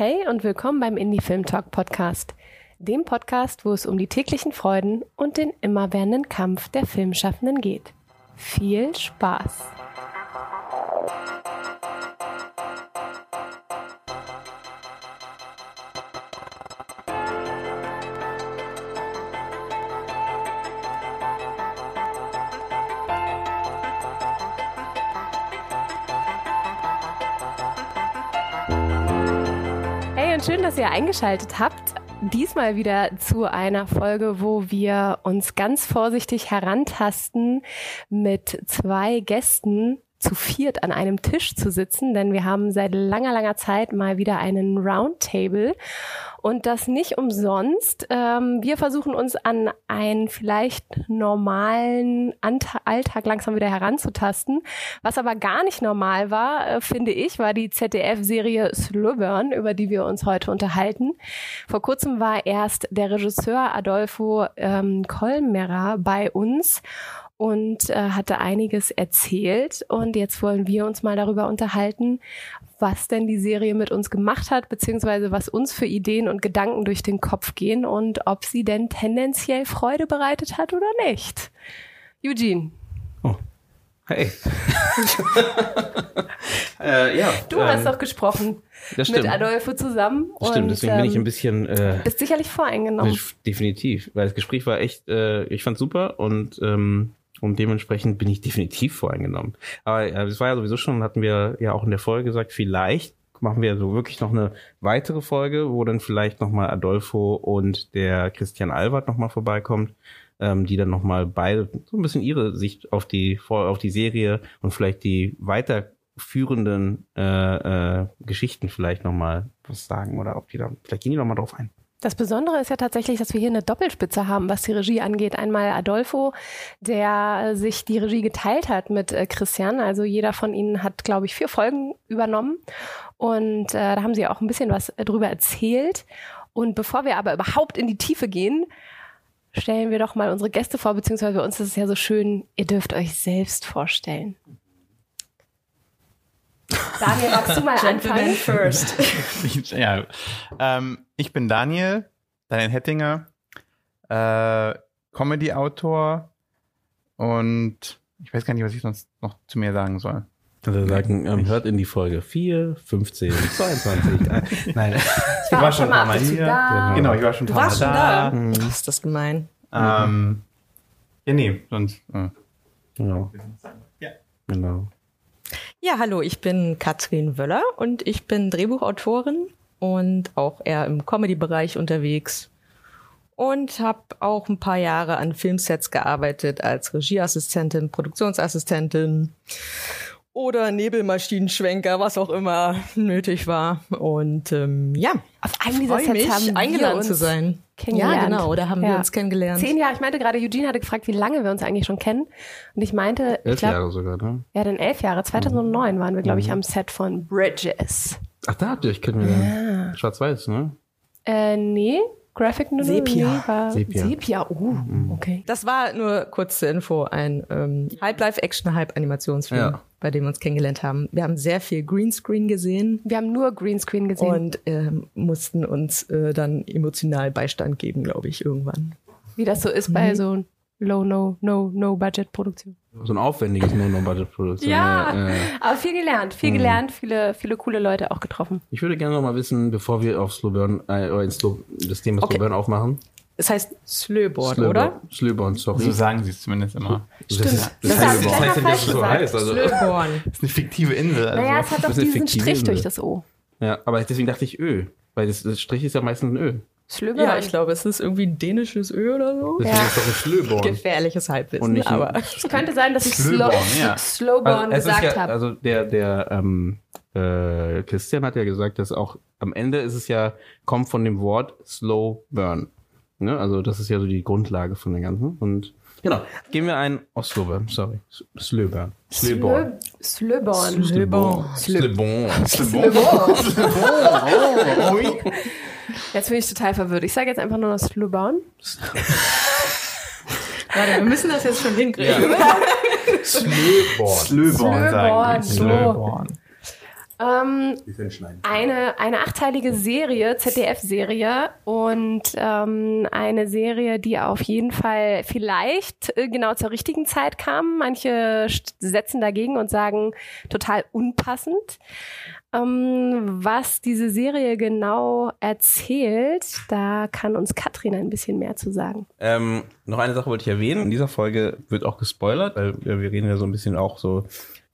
Hey und willkommen beim Indie Film Talk Podcast, dem Podcast, wo es um die täglichen Freuden und den immerwährenden Kampf der Filmschaffenden geht. Viel Spaß! Dass ihr eingeschaltet habt. Diesmal wieder zu einer Folge, wo wir uns ganz vorsichtig herantasten, mit zwei Gästen zu viert an einem Tisch zu sitzen, denn wir haben seit langer, langer Zeit mal wieder einen Roundtable und das nicht umsonst. Ähm, wir versuchen uns an einen vielleicht normalen Anta Alltag langsam wieder heranzutasten. Was aber gar nicht normal war, äh, finde ich, war die ZDF-Serie Slowburn, über die wir uns heute unterhalten. Vor kurzem war erst der Regisseur Adolfo ähm, Kolmerer bei uns und äh, hatte einiges erzählt. Und jetzt wollen wir uns mal darüber unterhalten, was denn die Serie mit uns gemacht hat, beziehungsweise was uns für Ideen und Gedanken durch den Kopf gehen und ob sie denn tendenziell Freude bereitet hat oder nicht. Eugene. Oh. Hey. äh, ja. Du ähm, hast doch gesprochen das stimmt. mit Adolfo zusammen. Das stimmt, und, deswegen bin ich ähm, ein bisschen. Äh, Bist sicherlich voreingenommen. definitiv, weil das Gespräch war echt, äh, ich fand super und ähm, und dementsprechend bin ich definitiv voreingenommen. Aber äh, das war ja sowieso schon, hatten wir ja auch in der Folge gesagt, vielleicht machen wir so wirklich noch eine weitere Folge, wo dann vielleicht nochmal Adolfo und der Christian Albert nochmal vorbeikommt, ähm, die dann nochmal beide so ein bisschen ihre Sicht auf die auf die Serie und vielleicht die weiterführenden äh, äh, Geschichten vielleicht nochmal was sagen oder ob die da, vielleicht gehen die nochmal drauf ein. Das Besondere ist ja tatsächlich, dass wir hier eine Doppelspitze haben, was die Regie angeht. Einmal Adolfo, der sich die Regie geteilt hat mit äh, Christian. Also jeder von ihnen hat, glaube ich, vier Folgen übernommen. Und äh, da haben sie auch ein bisschen was äh, drüber erzählt. Und bevor wir aber überhaupt in die Tiefe gehen, stellen wir doch mal unsere Gäste vor, beziehungsweise bei uns ist es ja so schön, ihr dürft euch selbst vorstellen. Daniel, magst du mal anfangen? first. ja, ähm, ich bin Daniel, Daniel Hettinger, äh, Comedy-Autor und ich weiß gar nicht, was ich sonst noch zu mir sagen soll. Also sagen, ähm, hört in die Folge 4, 15, 22. Nein, Ich war, schon mal hier. Da. Genau, ich war schon Du warst schon da. da. Mhm. ist das gemein. Ähm, ja, nee, sonst. Äh. Genau. Ja. Genau. Ja, hallo, ich bin Katrin Wöller und ich bin Drehbuchautorin und auch eher im Comedy-Bereich unterwegs und habe auch ein paar Jahre an Filmsets gearbeitet als Regieassistentin, Produktionsassistentin oder Nebelmaschinenschwenker, was auch immer nötig war. Und ähm, ja, Auf einem dieser Sets haben wir eingeladen zu sein. Kennengelernt. Ja, genau, da haben Ja. wir uns kennengelernt. Zehn Jahre. Ich meinte gerade, Eugene hatte gefragt, wie lange wir uns eigentlich schon kennen. Und ich meinte, ich Elf glaube, Jahre sogar, ne? ja, dann elf Jahre. 2009 waren wir, glaube ich, am Set von Bridges. Ach, da habt ihr euch kennengelernt. Schwarz-Weiß, ne? Äh, nee, Graphic Noodle. Sepia. Nee, war Sepia. Sepia, oh, okay. Das war nur kurze Info, ein ähm, Halb-Live-Action, Halb-Animationsfilm, Ja. bei dem wir uns kennengelernt haben. Wir haben sehr viel Greenscreen gesehen Wir haben nur Greenscreen gesehen. und ähm, mussten uns äh, dann emotional Beistand geben, glaube ich, irgendwann. wie das so ist bei so Low, No, No, No Budget Produktion. So ein aufwendiges No-No-Budget-Produktion. Ja. äh, Aber viel gelernt, viel gelernt, viele, viele coole Leute auch getroffen. Ich würde gerne noch mal wissen, bevor wir auf Slow Burn, äh, oder in Slow, das Thema Okay. Slow Burn aufmachen. Es heißt Slöborn, Slowburn- oder? Slowburn, sorry. So sagen sie es zumindest immer. Das, Stimmt. ist, Das das, heißt, das heißt es so heißt. Also, Slöborn. Das ist eine fiktive Insel. Also. Naja, es hat doch das ist diesen Strich Insel. durch das O. ja, aber deswegen dachte ich Ö. Weil das, das Strich ist ja meistens ein Ö. Slöber. Ja, ich glaube, es ist irgendwie ein dänisches Ö oder so. Deswegen Ja. ist doch ein Slowborn. Gefährliches Halbwissen, aber Es könnte sein, dass ich Slow, Slowborn, ja. Slowborn Also, gesagt ja, habe. also der, der ähm, äh, Christian hat ja gesagt, dass auch am Ende ist es ja, kommt von dem Wort Slow Burn. Ne? Also das ist ja so die Grundlage von der ganzen. Und genau, gehen wir ein, oh, Burn, sorry. S- Slow Burn. Slowborn. Slöborn. Slöborn. Slowborn. Jetzt bin ich total verwirrt. Ich sage jetzt einfach nur noch Slöborn. Warte, wir müssen das jetzt schon hinkriegen. Slowborn. Slöborn Slöborn. Slöborn. Ähm, eine, eine achteilige Serie, ZDF-Serie und ähm, eine Serie, die auf jeden Fall vielleicht äh, genau zur richtigen Zeit kam. Manche setzen dagegen und sagen total unpassend. Ähm, was diese Serie genau erzählt, da kann uns Katrin ein bisschen mehr zu sagen. Ähm, noch eine Sache wollte ich erwähnen. In dieser Folge wird auch gespoilert, weil wir reden ja so ein bisschen auch so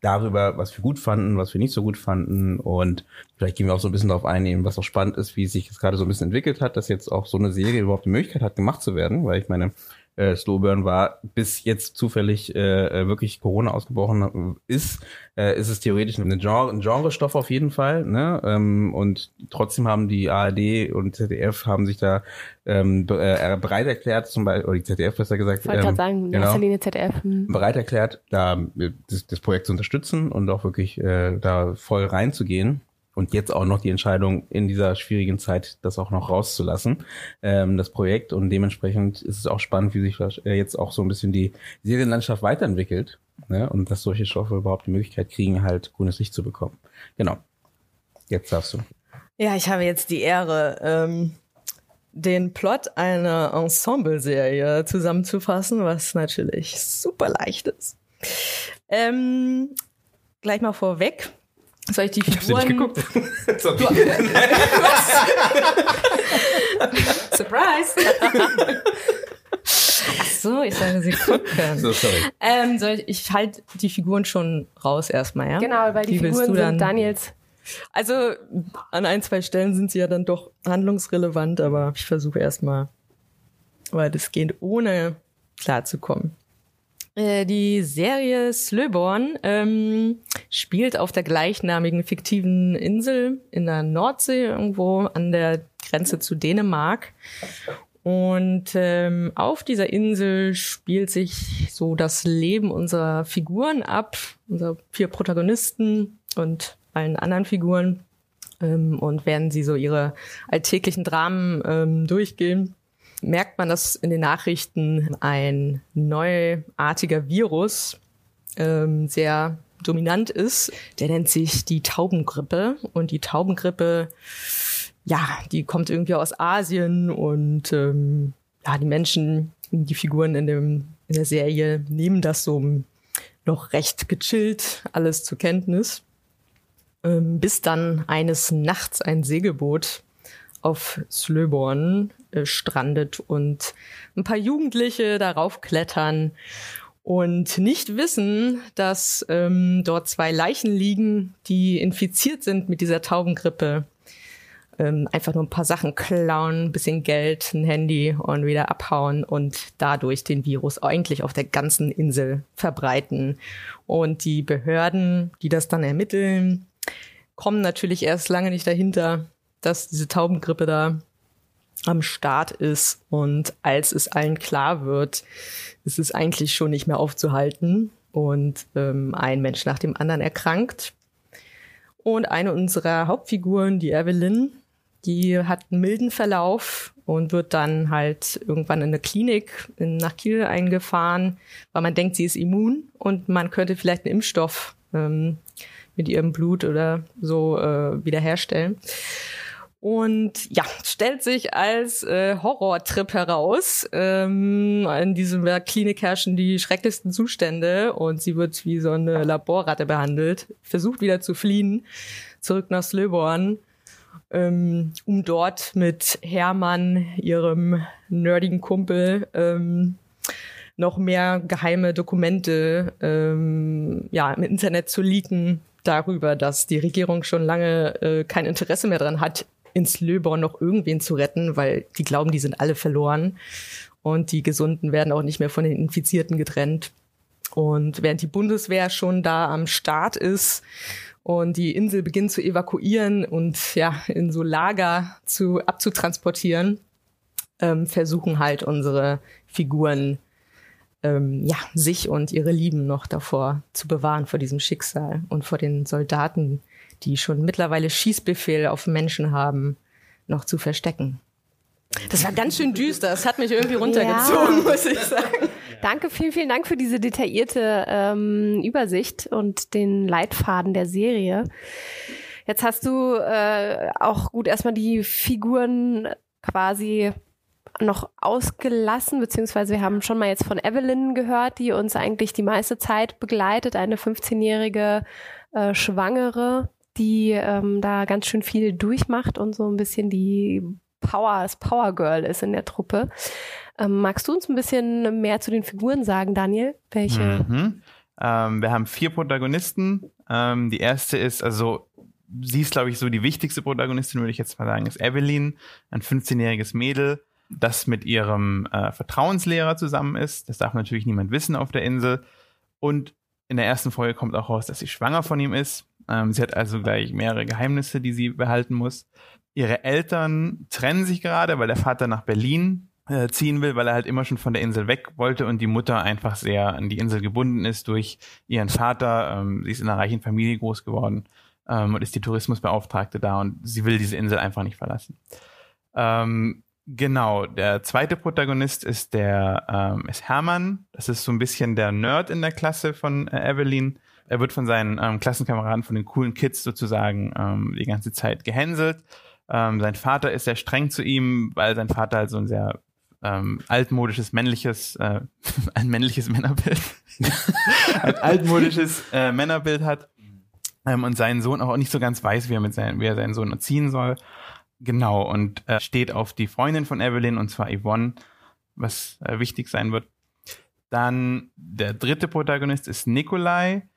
darüber, was wir gut fanden, was wir nicht so gut fanden und vielleicht gehen wir auch so ein bisschen darauf ein, was auch spannend ist, wie sich das gerade so ein bisschen entwickelt hat, dass jetzt auch so eine Serie überhaupt die Möglichkeit hat, gemacht zu werden, weil ich meine, äh, Slowburn war, bis jetzt zufällig äh, äh, wirklich Corona ausgebrochen ist, äh, ist es theoretisch eine Genre, ein Genrestoff auf jeden Fall. Ne? Ähm, und trotzdem haben die ARD und ZDF haben sich da ähm, äh, bereit erklärt, zum Beispiel, oder die ZDF besser gesagt, ich wollte ähm, sagen, genau, Linie ZDF. Hm. bereit erklärt, da äh, das, das Projekt zu unterstützen und auch wirklich äh, da voll reinzugehen und jetzt auch noch die Entscheidung in dieser schwierigen Zeit, das auch noch rauszulassen, ähm, das Projekt. Und dementsprechend ist es auch spannend, wie sich äh, jetzt auch so ein bisschen die Serienlandschaft weiterentwickelt ne? und dass solche Stoffe überhaupt die Möglichkeit kriegen, halt grünes Licht zu bekommen. Genau. Jetzt darfst du. Ja, ich habe jetzt die Ehre, ähm, den Plot einer Ensemble-Serie zusammenzufassen, was natürlich super leicht ist. Ähm, gleich mal vorweg, soll ich die Figuren... Ich nicht geguckt. Surprise! Ach so, ich soll sie gucken. So, sorry. Ähm, soll ich, ich halt die Figuren schon raus erstmal, ja? Genau, weil die, die Figuren sind Daniels. Also an ein, zwei Stellen sind sie ja dann doch handlungsrelevant, aber ich versuche erstmal weitestgehend ohne klarzukommen. Äh, die Serie Slöborn ähm, spielt auf der gleichnamigen fiktiven Insel in der Nordsee, irgendwo an der Grenze zu Dänemark. Und ähm, auf dieser Insel spielt sich so das Leben unserer Figuren ab, unserer vier Protagonisten und allen anderen Figuren. Ähm, und werden sie so ihre alltäglichen Dramen ähm, durchgehen merkt man, dass in den Nachrichten ein neuartiger Virus ähm, sehr dominant ist. Der nennt sich die Taubengrippe und die Taubengrippe, ja, die kommt irgendwie aus Asien und ähm, ja, die Menschen, die Figuren in, dem, in der Serie nehmen das so noch recht gechillt alles zur Kenntnis, ähm, bis dann eines Nachts ein Segelboot auf Slöborn äh, strandet und ein paar Jugendliche darauf klettern und nicht wissen, dass ähm, dort zwei Leichen liegen, die infiziert sind mit dieser Taubengrippe. Ähm, einfach nur ein paar Sachen klauen, ein bisschen Geld, ein Handy und wieder abhauen und dadurch den Virus eigentlich auf der ganzen Insel verbreiten. Und die Behörden, die das dann ermitteln, kommen natürlich erst lange nicht dahinter, dass diese Taubengrippe da am Start ist und als es allen klar wird, ist es eigentlich schon nicht mehr aufzuhalten und ähm, ein Mensch nach dem anderen erkrankt. Und eine unserer Hauptfiguren, die Evelyn, die hat einen milden Verlauf und wird dann halt irgendwann in eine Klinik in, nach Kiel eingefahren, weil man denkt, sie ist immun und man könnte vielleicht einen Impfstoff ähm, mit ihrem Blut oder so äh, wiederherstellen. Und ja, stellt sich als äh, Horrortrip heraus. Ähm, in diesem Klinik herrschen die schrecklichsten Zustände und sie wird wie so eine Laborratte behandelt, versucht wieder zu fliehen, zurück nach Slöborn, ähm, um dort mit Hermann, ihrem nerdigen Kumpel, ähm, noch mehr geheime Dokumente ähm, ja, im Internet zu leaken darüber, dass die Regierung schon lange äh, kein Interesse mehr dran hat, ins Löborn noch irgendwen zu retten, weil die glauben, die sind alle verloren. Und die Gesunden werden auch nicht mehr von den Infizierten getrennt. Und während die Bundeswehr schon da am Start ist und die Insel beginnt zu evakuieren und ja, in so Lager zu, abzutransportieren, ähm, versuchen halt unsere Figuren ähm, ja, sich und ihre Lieben noch davor zu bewahren vor diesem Schicksal und vor den Soldaten, die schon mittlerweile Schießbefehl auf Menschen haben, noch zu verstecken. Das war ganz schön düster. Das hat mich irgendwie runtergezogen, ja. muss ich sagen. Danke, vielen, vielen Dank für diese detaillierte ähm, Übersicht und den Leitfaden der Serie. Jetzt hast du äh, auch gut erstmal die Figuren quasi noch ausgelassen, beziehungsweise wir haben schon mal jetzt von Evelyn gehört, die uns eigentlich die meiste Zeit begleitet, eine 15-jährige äh, Schwangere, die ähm, da ganz schön viel durchmacht und so ein bisschen die Power, das Power Girl ist in der Truppe. Ähm, magst du uns ein bisschen mehr zu den Figuren sagen, Daniel? Welche? Mhm. Ähm, wir haben vier Protagonisten. Ähm, die erste ist, also sie ist, glaube ich, so die wichtigste Protagonistin, würde ich jetzt mal sagen, ist Evelyn, ein 15-jähriges Mädel, das mit ihrem äh, Vertrauenslehrer zusammen ist. Das darf natürlich niemand wissen auf der Insel. Und in der ersten Folge kommt auch raus, dass sie schwanger von ihm ist. Ähm, sie hat also gleich mehrere Geheimnisse, die sie behalten muss. Ihre Eltern trennen sich gerade, weil der Vater nach Berlin äh, ziehen will, weil er halt immer schon von der Insel weg wollte und die Mutter einfach sehr an die Insel gebunden ist durch ihren Vater. Ähm, sie ist in einer reichen Familie groß geworden ähm, und ist die Tourismusbeauftragte da und sie will diese Insel einfach nicht verlassen. Ähm, genau, der zweite Protagonist ist der ähm, ist Hermann. Das ist so ein bisschen der Nerd in der Klasse von äh, Evelyn. Er wird von seinen ähm, Klassenkameraden, von den coolen Kids sozusagen ähm, die ganze Zeit gehänselt. Ähm, sein Vater ist sehr streng zu ihm, weil sein Vater halt so ein sehr ähm, altmodisches männliches, äh, ein männliches Männerbild, ein altmodisches äh, Männerbild hat ähm, und seinen Sohn auch nicht so ganz weiß, wie er mit seinen, wie er seinen Sohn erziehen soll. Genau und äh, steht auf die Freundin von Evelyn und zwar Yvonne, was äh, wichtig sein wird. Dann der dritte Protagonist ist Nikolai.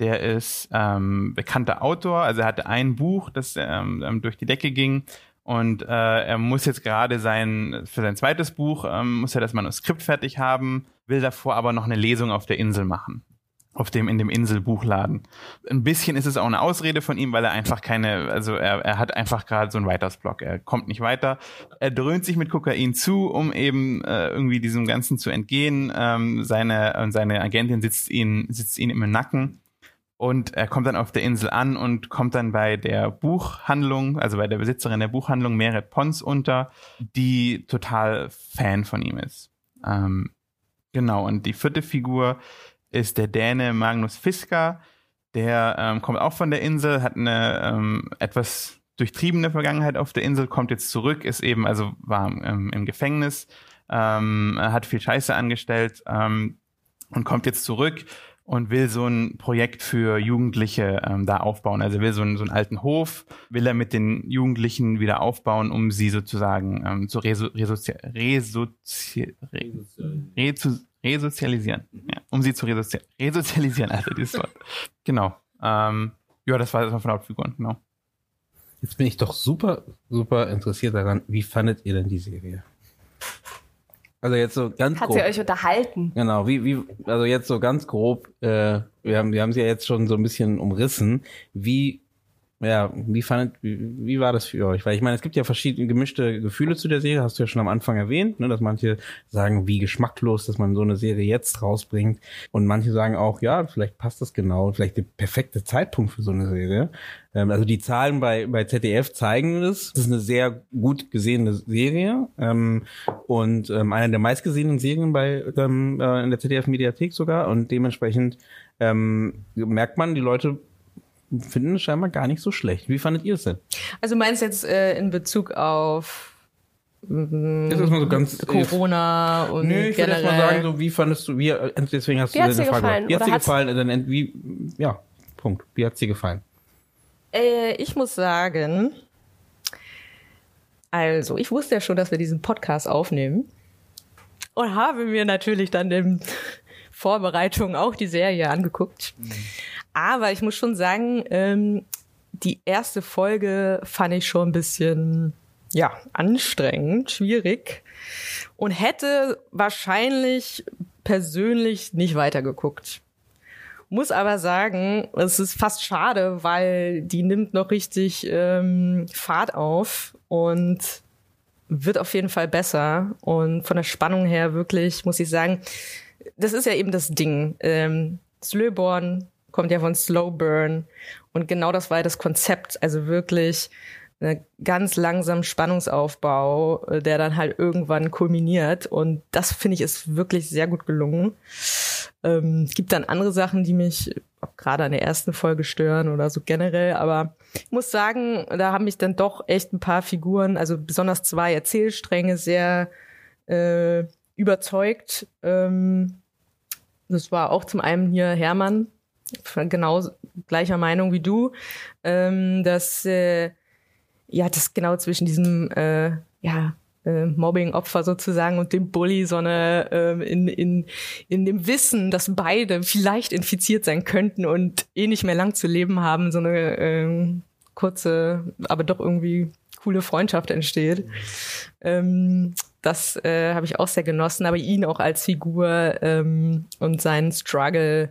Der ist ähm, bekannter Autor, also er hatte ein Buch, das ähm, ähm durch die Decke ging und äh, er muss jetzt gerade sein, für sein zweites Buch, ähm, muss er das Manuskript fertig haben, will davor aber noch eine Lesung auf der Insel machen. Auf dem, in dem Inselbuchladen. Ein bisschen ist es auch eine Ausrede von ihm, weil er einfach keine, also er, er hat einfach gerade so einen Writersblock. Er kommt nicht weiter. Er dröhnt sich mit Kokain zu, um eben äh, irgendwie diesem Ganzen zu entgehen. Ähm, seine, seine Agentin sitzt ihn, sitzt ihn im Nacken und er kommt dann auf der Insel an und kommt dann bei der Buchhandlung, also bei der Besitzerin der Buchhandlung Meret Pons unter, die total Fan von ihm ist. Ähm, genau, und die vierte Figur ist der Däne Magnus Fisker. Der ähm, kommt auch von der Insel, hat eine ähm, etwas durchtriebene Vergangenheit auf der Insel, kommt jetzt zurück, ist eben, also war ähm, im Gefängnis, ähm, hat viel Scheiße angestellt ähm, und kommt jetzt zurück und will so ein Projekt für Jugendliche ähm, da aufbauen. Also will so, einen, so einen alten Hof, will er mit den Jugendlichen wieder aufbauen, um sie sozusagen ähm, zu reso resozi resozi re resozialisieren. Ja, um sie zu resozi resozialisieren, also dieses Wort. genau. Ähm, ja, das war das von Hauptfiguren, genau. Jetzt bin ich doch super, super interessiert daran, wie fandet ihr denn die Serie? Also jetzt so ganz Hat grob. sie euch unterhalten? Genau, wie, wie, also jetzt so ganz grob, äh, wir haben, wir haben sie ja jetzt schon so ein bisschen umrissen. Wie, ja, wie fandet, wie, wie war das für euch? Weil ich meine, es gibt ja verschiedene gemischte Gefühle zu der Serie, hast du ja schon am Anfang erwähnt, ne, dass manche sagen, wie geschmacklos, dass man so eine Serie jetzt rausbringt. Und manche sagen auch, ja, vielleicht passt das genau, vielleicht der perfekte Zeitpunkt für so eine Serie. Ähm, also die Zahlen bei, bei ZDF zeigen das. Das ist eine sehr gut gesehene Serie ähm, und ähm, eine der meistgesehenen Serien bei ähm, äh, in der ZDF-Mediathek sogar. Und dementsprechend ähm, merkt man, die Leute finden es scheinbar gar nicht so schlecht. Wie fandet ihr es denn? Also meinst du jetzt äh, in Bezug auf mm, Jetzt erstmal so ganz Corona und Nö, ich würde generell. erst mal sagen, so wie fandest du, wie, äh, deswegen hast Wie du hat's eine dir Frage. gefallen? Wie dir hat's- gefallen? Dann, ent- wie, ja, Punkt. Wie hat's dir gefallen? Äh, ich muss sagen, also ich wusste ja schon, dass wir diesen Podcast aufnehmen und habe mir natürlich dann in Vorbereitung auch die Serie angeguckt. Aber ich muss schon sagen, ähm, die erste Folge fand ich schon ein bisschen, ja, anstrengend, schwierig und hätte wahrscheinlich persönlich nicht weitergeguckt. Muss aber sagen, es ist fast schade, weil die nimmt noch richtig ähm, Fahrt auf und wird auf jeden Fall besser. Und von der Spannung her wirklich, muss ich sagen, das ist ja eben das Ding. Ähm, Slowborn kommt ja von Slow Burn. Und genau das war ja das Konzept. Also wirklich ein ganz langsam Spannungsaufbau, äh, der dann halt irgendwann kulminiert. Und das finde ich ist wirklich sehr gut gelungen. Ähm, es gibt dann andere Sachen, die mich gerade an der ersten Folge stören oder so generell. Aber ich muss sagen, da haben mich dann doch echt ein paar Figuren, also besonders zwei Erzählstränge sehr äh, überzeugt. Ähm, das war auch zum einen hier Hermann, genau gleicher Meinung wie du, ähm, dass äh, ja das genau zwischen diesem äh, ja äh, Mobbing-Opfer sozusagen und dem Bully, sondern ähm, in, in, in dem Wissen, dass beide vielleicht infiziert sein könnten und eh nicht mehr lang zu leben haben, so eine ähm, kurze, aber doch irgendwie coole Freundschaft entsteht. Ähm, das äh, habe ich auch sehr genossen, aber ihn auch als Figur ähm, und seinen Struggle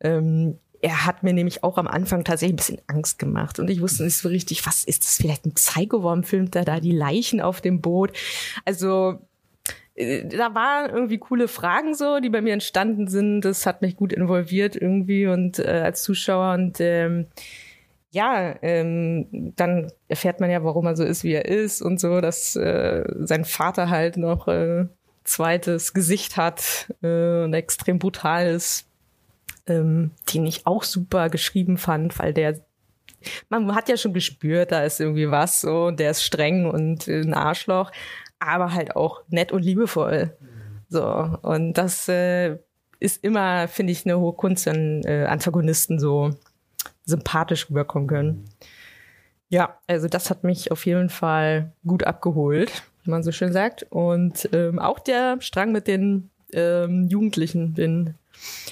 ähm, er hat mir nämlich auch am Anfang tatsächlich ein bisschen Angst gemacht und ich wusste nicht so richtig, was ist das vielleicht ein Psycho-Worm filmt er da die Leichen auf dem Boot. Also äh, da waren irgendwie coole Fragen so, die bei mir entstanden sind. Das hat mich gut involviert irgendwie und äh, als Zuschauer und ähm, ja, ähm, dann erfährt man ja, warum er so ist, wie er ist und so, dass äh, sein Vater halt noch äh, zweites Gesicht hat äh, und extrem brutal ist ähm, den ich auch super geschrieben fand, weil der man hat ja schon gespürt, da ist irgendwie was so, und der ist streng und ein Arschloch, aber halt auch nett und liebevoll. So, und das äh, ist immer, finde ich, eine hohe Kunst, wenn äh, Antagonisten so sympathisch rüberkommen können. Ja, also das hat mich auf jeden Fall gut abgeholt, wie man so schön sagt. Und ähm, auch der Strang mit den ähm, Jugendlichen, den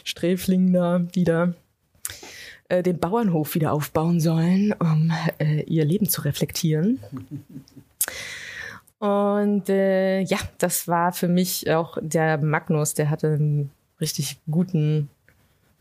Sträflingen da, die da äh, den Bauernhof wieder aufbauen sollen, um äh, ihr Leben zu reflektieren. Und äh, ja, das war für mich auch der Magnus, der hatte einen richtig guten,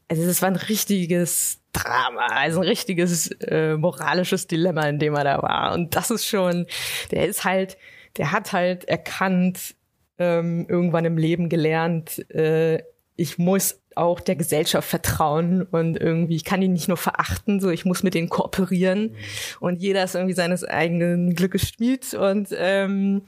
also das war ein richtiges Drama, also ein richtiges äh, moralisches Dilemma, in dem er da war. Und das ist schon, der ist halt, der hat halt erkannt, ähm, irgendwann im Leben gelernt, äh, ich muss auch der Gesellschaft vertrauen und irgendwie, ich kann ihn nicht nur verachten, so ich muss mit denen kooperieren mhm. und jeder ist irgendwie seines eigenen Glückes spielt und ähm,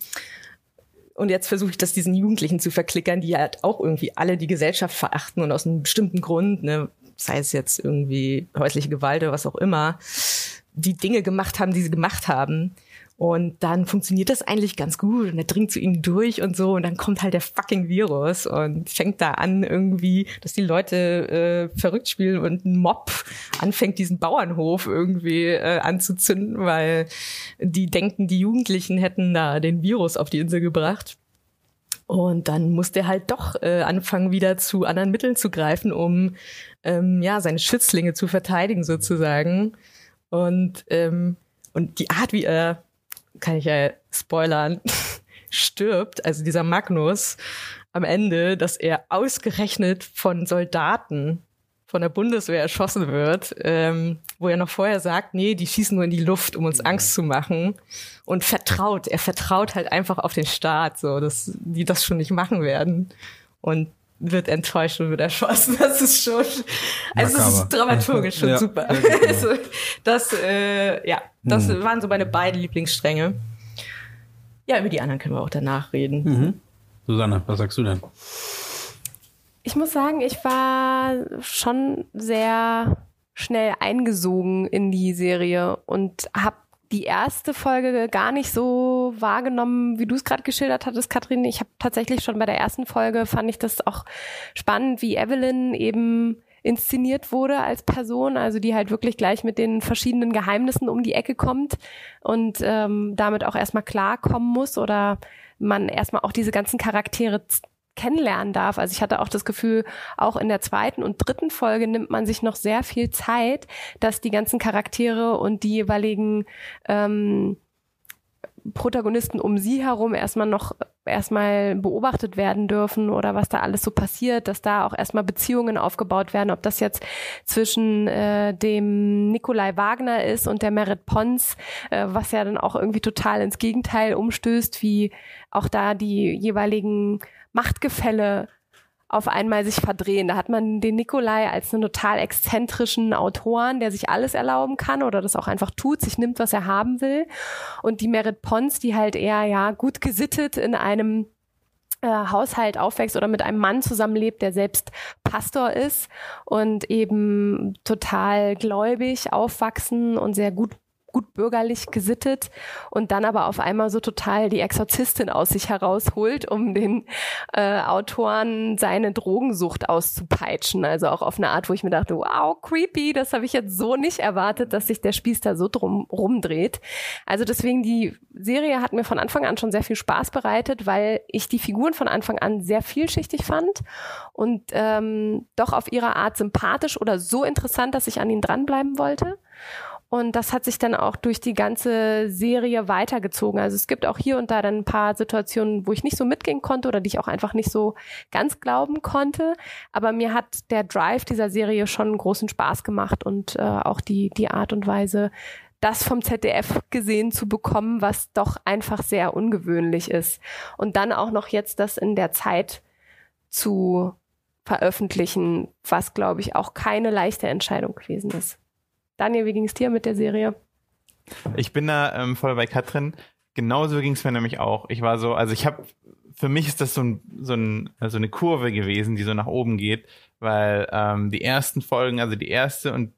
und jetzt versuche ich das diesen Jugendlichen zu verklickern, die halt auch irgendwie alle die Gesellschaft verachten und aus einem bestimmten Grund, ne, sei es jetzt irgendwie häusliche Gewalt oder was auch immer, die Dinge gemacht haben, die sie gemacht haben. Und dann funktioniert das eigentlich ganz gut und er dringt zu ihnen durch und so und dann kommt halt der fucking Virus und fängt da an irgendwie, dass die Leute äh, verrückt spielen und ein Mob anfängt, diesen Bauernhof irgendwie äh, anzuzünden, weil die denken, die Jugendlichen hätten da den Virus auf die Insel gebracht. Und dann muss der halt doch äh, anfangen, wieder zu anderen Mitteln zu greifen, um ähm, ja seine Schützlinge zu verteidigen sozusagen. Und ähm, und die Art, wie er kann ich ja spoilern, stirbt, also dieser Magnus, am Ende, dass er ausgerechnet von Soldaten von der Bundeswehr erschossen wird, ähm, wo er noch vorher sagt, nee, die schießen nur in die Luft, um uns Angst zu machen. Und vertraut, er vertraut halt einfach auf den Staat, so, dass die das schon nicht machen werden. Und wird enttäuscht und wird erschossen. Das ist schon, also es ist dramaturgisch schon ja, super. Genau. Also, das, äh, ja, das mhm. waren so meine beiden Lieblingsstränge. Ja, über die anderen können wir auch danach reden. Mhm. Susanne, was sagst du denn? Ich muss sagen, ich war schon sehr schnell eingesogen in die Serie und habe die erste Folge gar nicht so wahrgenommen, wie du es gerade geschildert hattest, Katrin. Ich habe tatsächlich schon bei der ersten Folge fand ich das auch spannend, wie Evelyn eben inszeniert wurde als Person, also die halt wirklich gleich mit den verschiedenen Geheimnissen um die Ecke kommt und ähm, damit auch erstmal klarkommen muss oder man erstmal auch diese ganzen Charaktere kennenlernen darf. Also ich hatte auch das Gefühl, auch in der zweiten und dritten Folge nimmt man sich noch sehr viel Zeit, dass die ganzen Charaktere und die jeweiligen ähm, Protagonisten um sie herum erstmal noch erstmal beobachtet werden dürfen oder was da alles so passiert, dass da auch erstmal Beziehungen aufgebaut werden, ob das jetzt zwischen äh, dem Nikolai Wagner ist und der Merit Pons, äh, was ja dann auch irgendwie total ins Gegenteil umstößt, wie auch da die jeweiligen Machtgefälle auf einmal sich verdrehen. Da hat man den Nikolai als einen total exzentrischen Autoren, der sich alles erlauben kann oder das auch einfach tut, sich nimmt, was er haben will. Und die Merit Pons, die halt eher ja gut gesittet in einem äh, Haushalt aufwächst oder mit einem Mann zusammenlebt, der selbst Pastor ist und eben total gläubig aufwachsen und sehr gut gut bürgerlich gesittet und dann aber auf einmal so total die Exorzistin aus sich herausholt, um den äh, Autoren seine Drogensucht auszupeitschen. Also auch auf eine Art, wo ich mir dachte, wow, creepy, das habe ich jetzt so nicht erwartet, dass sich der Spieß da so drum rumdreht. Also deswegen, die Serie hat mir von Anfang an schon sehr viel Spaß bereitet, weil ich die Figuren von Anfang an sehr vielschichtig fand und ähm, doch auf ihre Art sympathisch oder so interessant, dass ich an ihnen dranbleiben wollte. Und das hat sich dann auch durch die ganze Serie weitergezogen. Also es gibt auch hier und da dann ein paar Situationen, wo ich nicht so mitgehen konnte oder die ich auch einfach nicht so ganz glauben konnte. Aber mir hat der Drive dieser Serie schon großen Spaß gemacht und äh, auch die, die Art und Weise, das vom ZDF gesehen zu bekommen, was doch einfach sehr ungewöhnlich ist. Und dann auch noch jetzt das in der Zeit zu veröffentlichen, was glaube ich auch keine leichte Entscheidung gewesen ist. Daniel, wie ging es dir mit der Serie? Ich bin da ähm, voll bei Katrin. Genauso ging es mir nämlich auch. Ich war so, also ich habe, für mich ist das so, ein, so, ein, so eine Kurve gewesen, die so nach oben geht, weil ähm, die ersten Folgen, also die erste und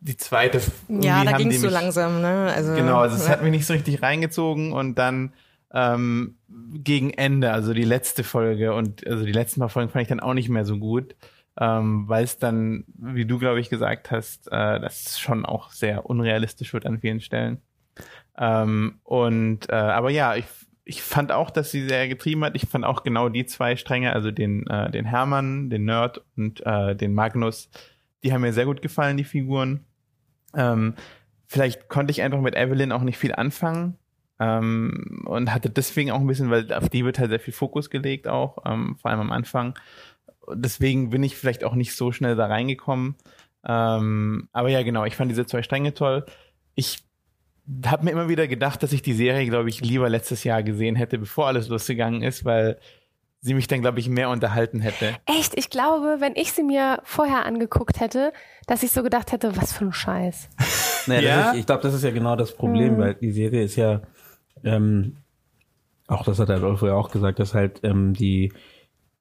die zweite. Ja, da ging es so langsam, ne? Also, genau, also es hat mich nicht so richtig reingezogen und dann ähm, gegen Ende, also die letzte Folge und also die letzten paar Folgen fand ich dann auch nicht mehr so gut ähm, weil es dann, wie du glaube ich gesagt hast, äh, das schon auch sehr unrealistisch wird an vielen Stellen. Ähm, und äh, aber ja, ich, ich fand auch, dass sie sehr getrieben hat. Ich fand auch genau die zwei Stränge, also den, äh, den Hermann, den Nerd und äh, den Magnus, die haben mir sehr gut gefallen, die Figuren. Ähm, vielleicht konnte ich einfach mit Evelyn auch nicht viel anfangen. Ähm, und hatte deswegen auch ein bisschen, weil auf die wird halt sehr viel Fokus gelegt auch, ähm, vor allem am Anfang deswegen bin ich vielleicht auch nicht so schnell da reingekommen. Ähm, aber ja, genau, ich fand diese zwei Stränge toll. Ich habe mir immer wieder gedacht, dass ich die Serie, glaube ich, lieber letztes Jahr gesehen hätte, bevor alles losgegangen ist, weil sie mich dann, glaube ich, mehr unterhalten hätte. Echt? Ich glaube, wenn ich sie mir vorher angeguckt hätte, dass ich so gedacht hätte, was für ein Scheiß. naja, ja? ist, ich glaube, das ist ja genau das Problem, mhm. weil die Serie ist ja, ähm, auch das hat der Adolfo ja auch gesagt, dass halt ähm, die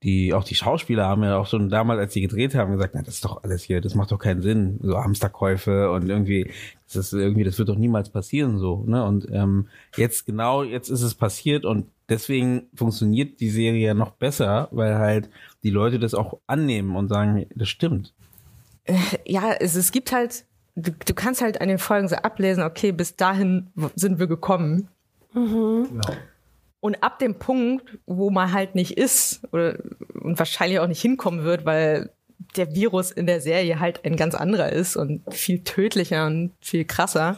die, auch die Schauspieler haben ja auch schon damals, als sie gedreht haben, gesagt, na, das ist doch alles hier, das macht doch keinen Sinn. So Hamsterkäufe und irgendwie, das ist irgendwie, das wird doch niemals passieren, so, ne? Und ähm, jetzt genau, jetzt ist es passiert und deswegen funktioniert die Serie ja noch besser, weil halt die Leute das auch annehmen und sagen, das stimmt. Äh, ja, es, es gibt halt, du, du kannst halt an den Folgen so ablesen, okay, bis dahin sind wir gekommen. Mhm. Genau. Und ab dem Punkt, wo man halt nicht ist oder und wahrscheinlich auch nicht hinkommen wird, weil der Virus in der Serie halt ein ganz anderer ist und viel tödlicher und viel krasser,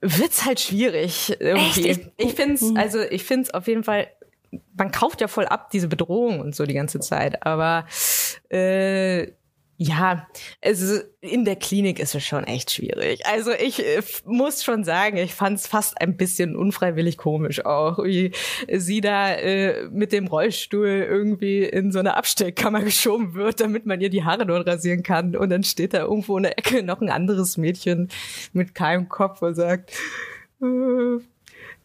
wird's halt schwierig irgendwie. Echt? Ich, ich finde es, hm. also ich finde es auf jeden Fall, man kauft ja voll ab diese Bedrohung und so die ganze Zeit, aber äh, ja, also in der Klinik ist es schon echt schwierig. Also ich äh, muss schon sagen, ich fand es fast ein bisschen unfreiwillig komisch auch, wie sie da äh, mit dem Rollstuhl irgendwie in so eine Abstellkammer geschoben wird, damit man ihr die Haare dort rasieren kann. Und dann steht da irgendwo in der Ecke noch ein anderes Mädchen mit keinem Kopf und sagt, äh,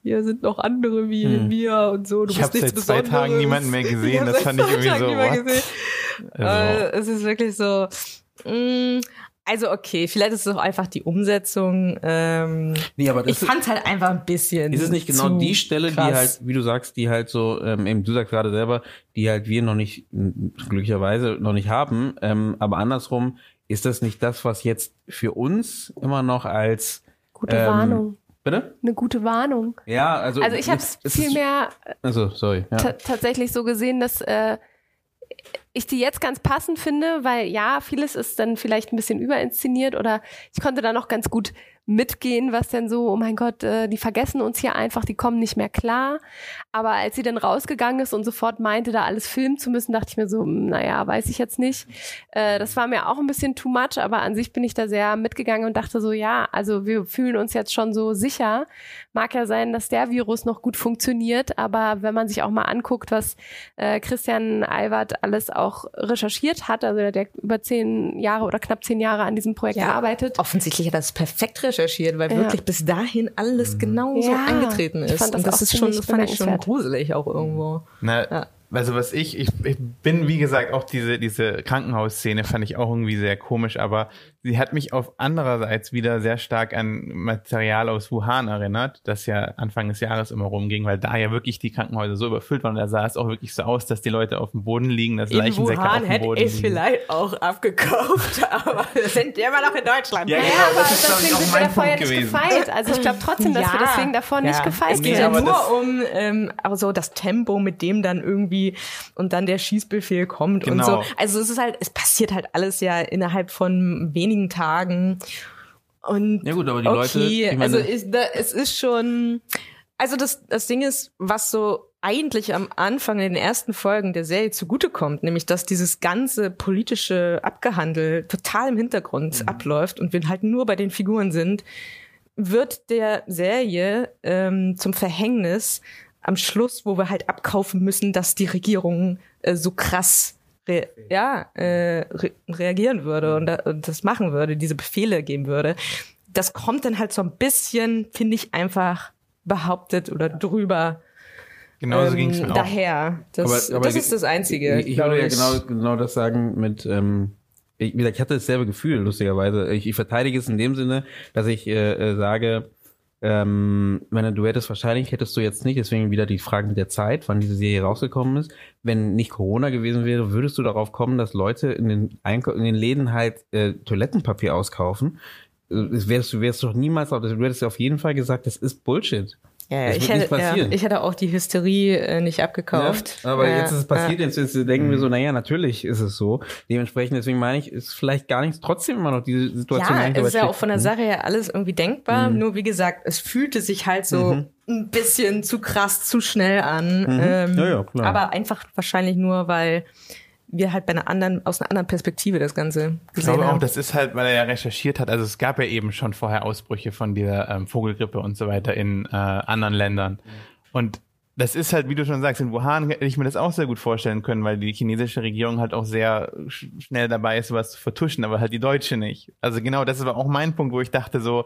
hier sind noch andere wie hm. wir und so. Du ich habe seit zwei Tagen niemanden mehr gesehen. Das fand ich irgendwie so. Also. Äh, es ist wirklich so. Mh, mm, also okay, vielleicht ist es auch einfach die Umsetzung. Ähm, nee, aber das ich fand halt einfach ein bisschen. Ist es nicht genau die Stelle, krass. die halt, wie du sagst, die halt so, ähm, eben du sagst gerade selber, die halt wir noch nicht, glücklicherweise noch nicht haben. Ähm, aber andersrum ist das nicht das, was jetzt für uns immer noch als gute ähm, Warnung. Bitte? Eine gute Warnung. Ja, also. Also ich habe es viel mehr also, sorry, ja. tatsächlich so gesehen, dass äh, ich die jetzt ganz passend finde, weil ja, vieles ist dann vielleicht ein bisschen überinszeniert oder ich konnte da noch ganz gut mitgehen, was denn so, oh mein Gott, äh, die vergessen uns hier einfach, die kommen nicht mehr klar. Aber als sie dann rausgegangen ist und sofort meinte, da alles filmen zu müssen, dachte ich mir so, hm, naja, weiß ich jetzt nicht. Äh, das war mir auch ein bisschen too much, aber an sich bin ich da sehr mitgegangen und dachte so, ja, also wir fühlen uns jetzt schon so sicher. Mag ja sein, dass der Virus noch gut funktioniert, aber wenn man sich auch mal anguckt, was äh, Christian Albert alles auch recherchiert hat, also der hat über zehn Jahre oder knapp zehn Jahre an diesem Projekt ja, gearbeitet. Offensichtlich hat er das perfekt recherchiert recherchiert, weil Ja. wirklich bis dahin alles genauso Ja, eingetreten ich ist. fand das Und das auch ist schon, das fand ich schon gruselig auch irgendwo. Na, Ja. Also was ich, ich, ich bin, wie gesagt, auch diese, diese Krankenhausszene fand ich auch irgendwie sehr komisch, aber sie hat mich auf andererseits wieder sehr stark an Material aus Wuhan erinnert, das ja Anfang des Jahres immer rumging, weil da ja wirklich die Krankenhäuser so überfüllt waren und da sah es auch wirklich so aus, dass die Leute auf dem Boden liegen, dass In Leichensäcke auf Wuhan dem hätte Boden ich liegen. vielleicht auch abgekauft, aber wir sind immer noch in Deutschland. Ja, Ja, genau, aber das ist, ich, deswegen auch sind wir mein davor ja Punkt nicht gewesen. gefeit. Also ich glaube trotzdem, dass wir deswegen davor nicht gefeit Es geht ja aber nur um ähm, aber so das Tempo, mit dem dann irgendwie und dann der Schießbefehl kommt und Genau. so. Also es ist halt, es passiert halt alles ja innerhalb von wenigen Tagen. Und Ja gut, aber die okay, Leute, also ist, da, es ist schon, also das, das Ding ist, was so eigentlich am Anfang in den ersten Folgen der Serie zugutekommt, nämlich dass dieses ganze politische Abgehandel total im Hintergrund Mhm. abläuft und wir halt nur bei den Figuren sind, wird der Serie ähm, zum Verhängnis am Schluss, wo wir halt abkaufen müssen, dass die Regierung äh, so krass re ja, äh, re reagieren würde und, da, und das machen würde, diese Befehle geben würde. Das kommt dann halt so ein bisschen, finde ich, einfach behauptet oder drüber Genau so ähm, ging es mir auch. daher. Das, Aber- aber das ist das Einzige. Ich, ich würde ja genau, genau das sagen mit, ähm, ich, wie gesagt, ich hatte dasselbe Gefühl, lustigerweise. Ich, ich verteidige es in dem Sinne, dass ich äh, äh, sage, ähm, wenn du hättest wahrscheinlich, hättest du jetzt nicht, deswegen wieder die Frage mit der Zeit, wann diese Serie rausgekommen ist. Wenn nicht Corona gewesen wäre, würdest du darauf kommen, dass Leute in den, Einkau in den Läden halt äh, Toilettenpapier auskaufen? Äh, wärst du wärst doch niemals, du hättest auf jeden Fall gesagt, das ist Bullshit. Ja, Das ich wird nicht hätte, ja, ich hätte auch die Hysterie äh, nicht abgekauft. Ja, aber Ja, jetzt ist es passiert, jetzt, jetzt denken wir so, naja, natürlich ist es so. Dementsprechend, deswegen meine ich, ist vielleicht gar nicht, trotzdem immer noch diese Situation. Ja, es ist ja auch von der. Sache her alles irgendwie denkbar. Mhm. Nur wie gesagt, es fühlte sich halt so ein bisschen zu krass, zu schnell an. Ähm, Mhm. Ja, ja, klar. Aber einfach wahrscheinlich nur, weil wir halt bei einer anderen, aus einer anderen Perspektive das Ganze Ich gesehen glaube auch, haben. das ist halt, weil er ja recherchiert hat. Also es gab ja eben schon vorher Ausbrüche von dieser ähm, Vogelgrippe und so weiter in äh, anderen Ländern. Und das ist halt, wie du schon sagst, in Wuhan hätte ich mir das auch sehr gut vorstellen können, weil die chinesische Regierung halt auch sehr sch schnell dabei ist, was zu vertuschen, aber halt die deutsche nicht. Also genau, das war auch mein Punkt, wo ich dachte so,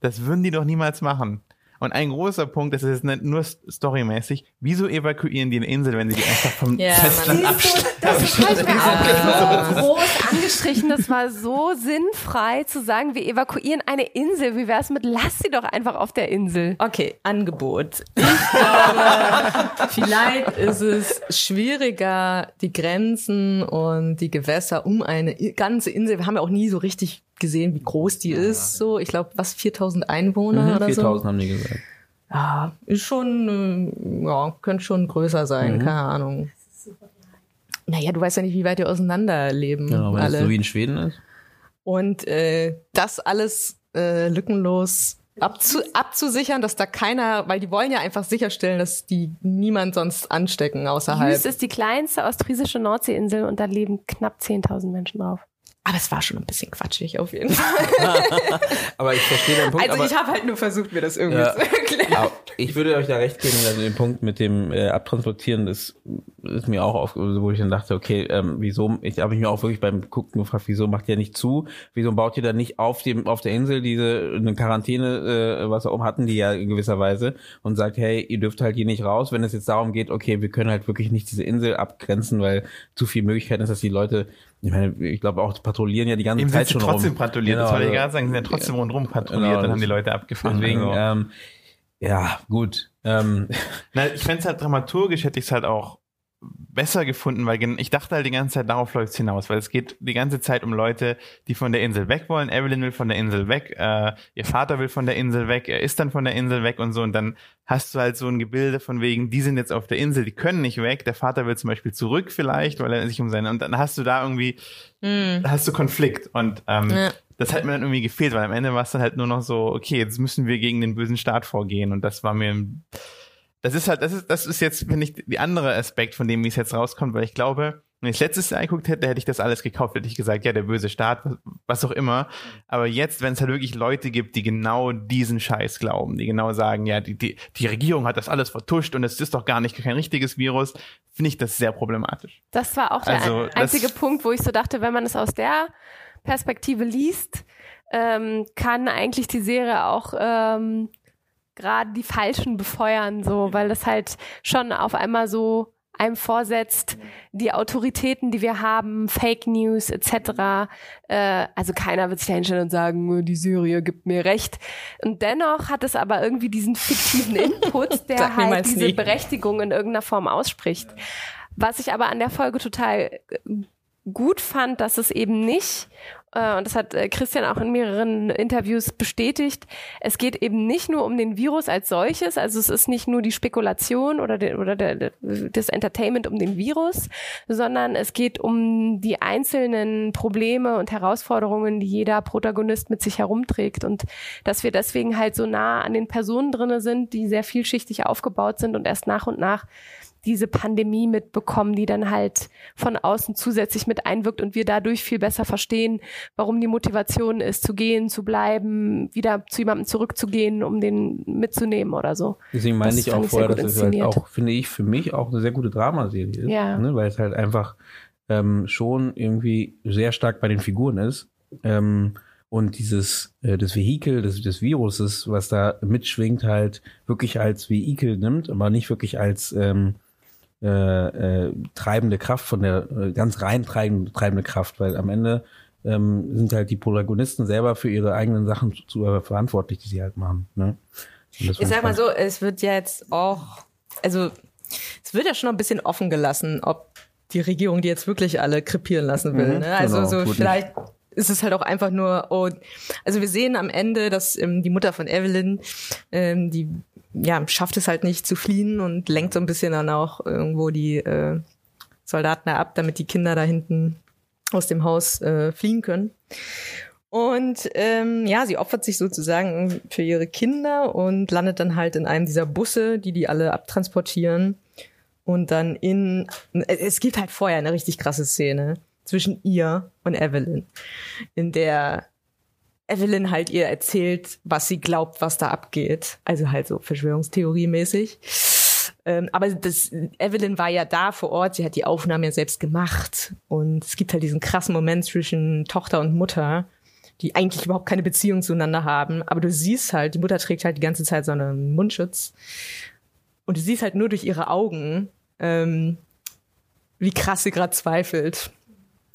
das würden die doch niemals machen. Und ein großer Punkt, das ist jetzt nicht nur storymäßig, wieso evakuieren die eine Insel, wenn sie die einfach vom Ja, Festland abstellen? Das mir auch so groß angestrichen. Das war so sinnfrei zu sagen, wir evakuieren eine Insel. Wie wär's mit, lass sie doch einfach auf der Insel. Okay, Angebot. Ich glaube, vielleicht ist es schwieriger, die Grenzen und die Gewässer um eine ganze Insel. Wir haben ja auch nie so richtig gesehen, wie groß die ist. So, ich glaube, was 4000 Einwohner Mhm, oder 4000 so. haben die gesagt. Ja, ist schon, äh, ja, könnte schon größer sein. Mhm. Keine Ahnung. Naja, du weißt ja nicht, wie weit die auseinander leben. Genau, wenn es alle. so wie in Schweden ist. Und äh, das alles äh, lückenlos abzu abzusichern, dass da keiner, weil die wollen ja einfach sicherstellen, dass die niemand sonst anstecken außerhalb. Jüst ist die kleinste ostfriesische Nordseeinsel und da leben knapp 10.000 Menschen drauf. Aber es war schon ein bisschen quatschig auf jeden Fall. Aber ich verstehe den Punkt. Also ich habe halt nur versucht, mir das irgendwie Ja. zu erklären. aber ich würde euch da recht geben, also den Punkt mit dem äh, Abtransportieren, das ist mir auch auf, wo ich dann dachte, okay, ähm, wieso, ich habe mich mir auch wirklich beim Gucken gefragt, wieso macht ihr nicht zu? Wieso baut ihr dann nicht auf dem, auf der Insel diese, eine Quarantäne, äh, was auch immer hatten die ja in gewisser Weise und sagt, hey, ihr dürft halt hier nicht raus, wenn es jetzt darum geht, okay, wir können halt wirklich nicht diese Insel abgrenzen, weil zu viel Möglichkeiten ist, dass die Leute, ich meine, ich glaube auch, die patrouillieren ja die ganze Eben sind Zeit sie schon trotzdem rum. patrouilliert. Genau, das wollte ich also- gerade sagen. Sie sind ja trotzdem rundherum patrouilliert Genau, und haben die Leute abgefangen. Deswegen, also. ähm, ja, gut. Ähm, Na, ich fände es halt dramaturgisch, hätte ich es halt auch besser gefunden, weil ich dachte halt die ganze Zeit, darauf läuft es hinaus, weil es geht die ganze Zeit um Leute, die von der Insel weg wollen. Evelyn will von der Insel weg, äh, ihr Vater will von der Insel weg, er ist dann von der Insel weg und so und dann hast du halt so ein Gebilde von wegen, die sind jetzt auf der Insel, die können nicht weg, der Vater will zum Beispiel zurück vielleicht, weil er sich um seine, und dann hast du da irgendwie, Hm. da hast du Konflikt und ähm, Ja. das hat mir dann irgendwie gefehlt, weil am Ende war es dann halt nur noch so, okay, jetzt müssen wir gegen den bösen Staat vorgehen und das war mir, das ist halt, das ist, das ist jetzt, finde ich, die andere Aspekt von dem, wie es jetzt rauskommt, weil ich glaube, wenn ich letztes Jahr geguckt hätte, hätte ich das alles gekauft, hätte ich gesagt, ja, der böse Staat, was- auch immer. Aber jetzt, wenn es halt wirklich Leute gibt, die genau diesen Scheiß glauben, die genau sagen, ja, die, die, die Regierung hat das alles vertuscht und es ist doch gar nicht kein richtiges Virus, finde ich das sehr problematisch. Das war auch der Also, ein- das- einzige Punkt, wo ich so dachte, wenn man es aus der Perspektive liest, ähm, kann eigentlich die Serie auch ähm, gerade die Falschen befeuern, so, weil das halt schon auf einmal so einem vorsetzt, die Autoritäten, die wir haben, Fake News etc. Äh, also keiner wird sich da hinstellen und sagen, oh, die Serie gibt mir recht. Und dennoch hat es aber irgendwie diesen fiktiven Input, der halt diese nie. Berechtigung in irgendeiner Form ausspricht. Was ich aber an der Folge total äh, gut fand, dass es eben nicht äh, und das hat äh, Christian auch in mehreren Interviews bestätigt, es geht eben nicht nur um den Virus als solches, also es ist nicht nur die Spekulation oder, der, oder der, das Entertainment um den Virus, sondern es geht um die einzelnen Probleme und Herausforderungen, die jeder Protagonist mit sich herumträgt. Und dass wir deswegen halt so nah an den Personen drinne sind, die sehr vielschichtig aufgebaut sind und erst nach und nach diese Pandemie mitbekommen, die dann halt von außen zusätzlich mit einwirkt und wir dadurch viel besser verstehen, warum die Motivation ist, zu gehen, zu bleiben, wieder zu jemandem zurückzugehen, um den mitzunehmen oder so. Deswegen meine ich auch vorher, dass es halt auch, finde ich, für mich auch eine sehr gute Dramaserie ist, ja. ne? weil es halt einfach ähm, schon irgendwie sehr stark bei den Figuren ist. Ähm, und dieses äh, das Vehikel des, des Viruses, was da mitschwingt, halt wirklich als Vehikel nimmt, aber nicht wirklich als ähm, äh, äh, treibende Kraft von der äh, ganz rein treibende, treibende Kraft, weil am Ende ähm, sind halt die Protagonisten selber für ihre eigenen Sachen zu, zu verantwortlich, die sie halt machen. Ne? Ich sag mal so, es wird ja jetzt auch, also es wird ja schon ein bisschen offen gelassen, ob die Regierung die jetzt wirklich alle krepieren lassen will. Mhm, ne? Also genau, so vielleicht nicht. ist es halt auch einfach nur, oh, also wir sehen am Ende, dass ähm, die Mutter von Evelyn, ähm, die ja, schafft es halt nicht zu fliehen und lenkt so ein bisschen dann auch irgendwo die äh, Soldaten da ab, damit die Kinder da hinten aus dem Haus äh, fliehen können. Und ähm, ja, sie opfert sich sozusagen für ihre Kinder und landet dann halt in einem dieser Busse, die die alle abtransportieren. Und dann in, es gibt halt vorher eine richtig krasse Szene zwischen ihr und Evelyn, in der Evelyn halt ihr erzählt, was sie glaubt, was da abgeht. Also halt so Verschwörungstheorie-mäßig. Ähm, aber das, Evelyn war ja da vor Ort, sie hat die Aufnahme ja selbst gemacht. Und es gibt halt diesen krassen Moment zwischen Tochter und Mutter, die eigentlich überhaupt keine Beziehung zueinander haben. Aber du siehst halt, die Mutter trägt halt die ganze Zeit so einen Mundschutz. Und du siehst halt nur durch ihre Augen, ähm, wie krass sie gerade zweifelt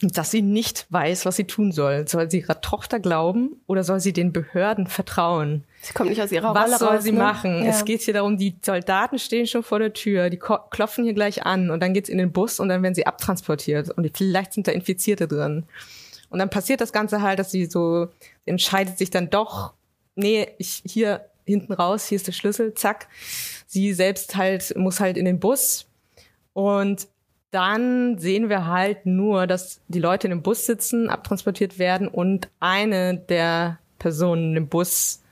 dass sie nicht weiß, was sie tun soll. Soll sie ihrer Tochter glauben oder soll sie den Behörden vertrauen? Sie kommt nicht aus ihrer Rolle Was soll raus, sie ne? machen? Ja. Es geht hier darum, die Soldaten stehen schon vor der Tür, die klopfen hier gleich an und dann geht's in den Bus und dann werden sie abtransportiert und vielleicht sind da Infizierte drin. Und dann passiert das Ganze halt, dass sie so entscheidet sich dann doch, nee, ich hier hinten raus, hier ist der Schlüssel, zack. Sie selbst halt muss halt in den Bus und dann sehen wir halt nur, dass die Leute in dem Bus sitzen, abtransportiert werden und eine der Personen im Bus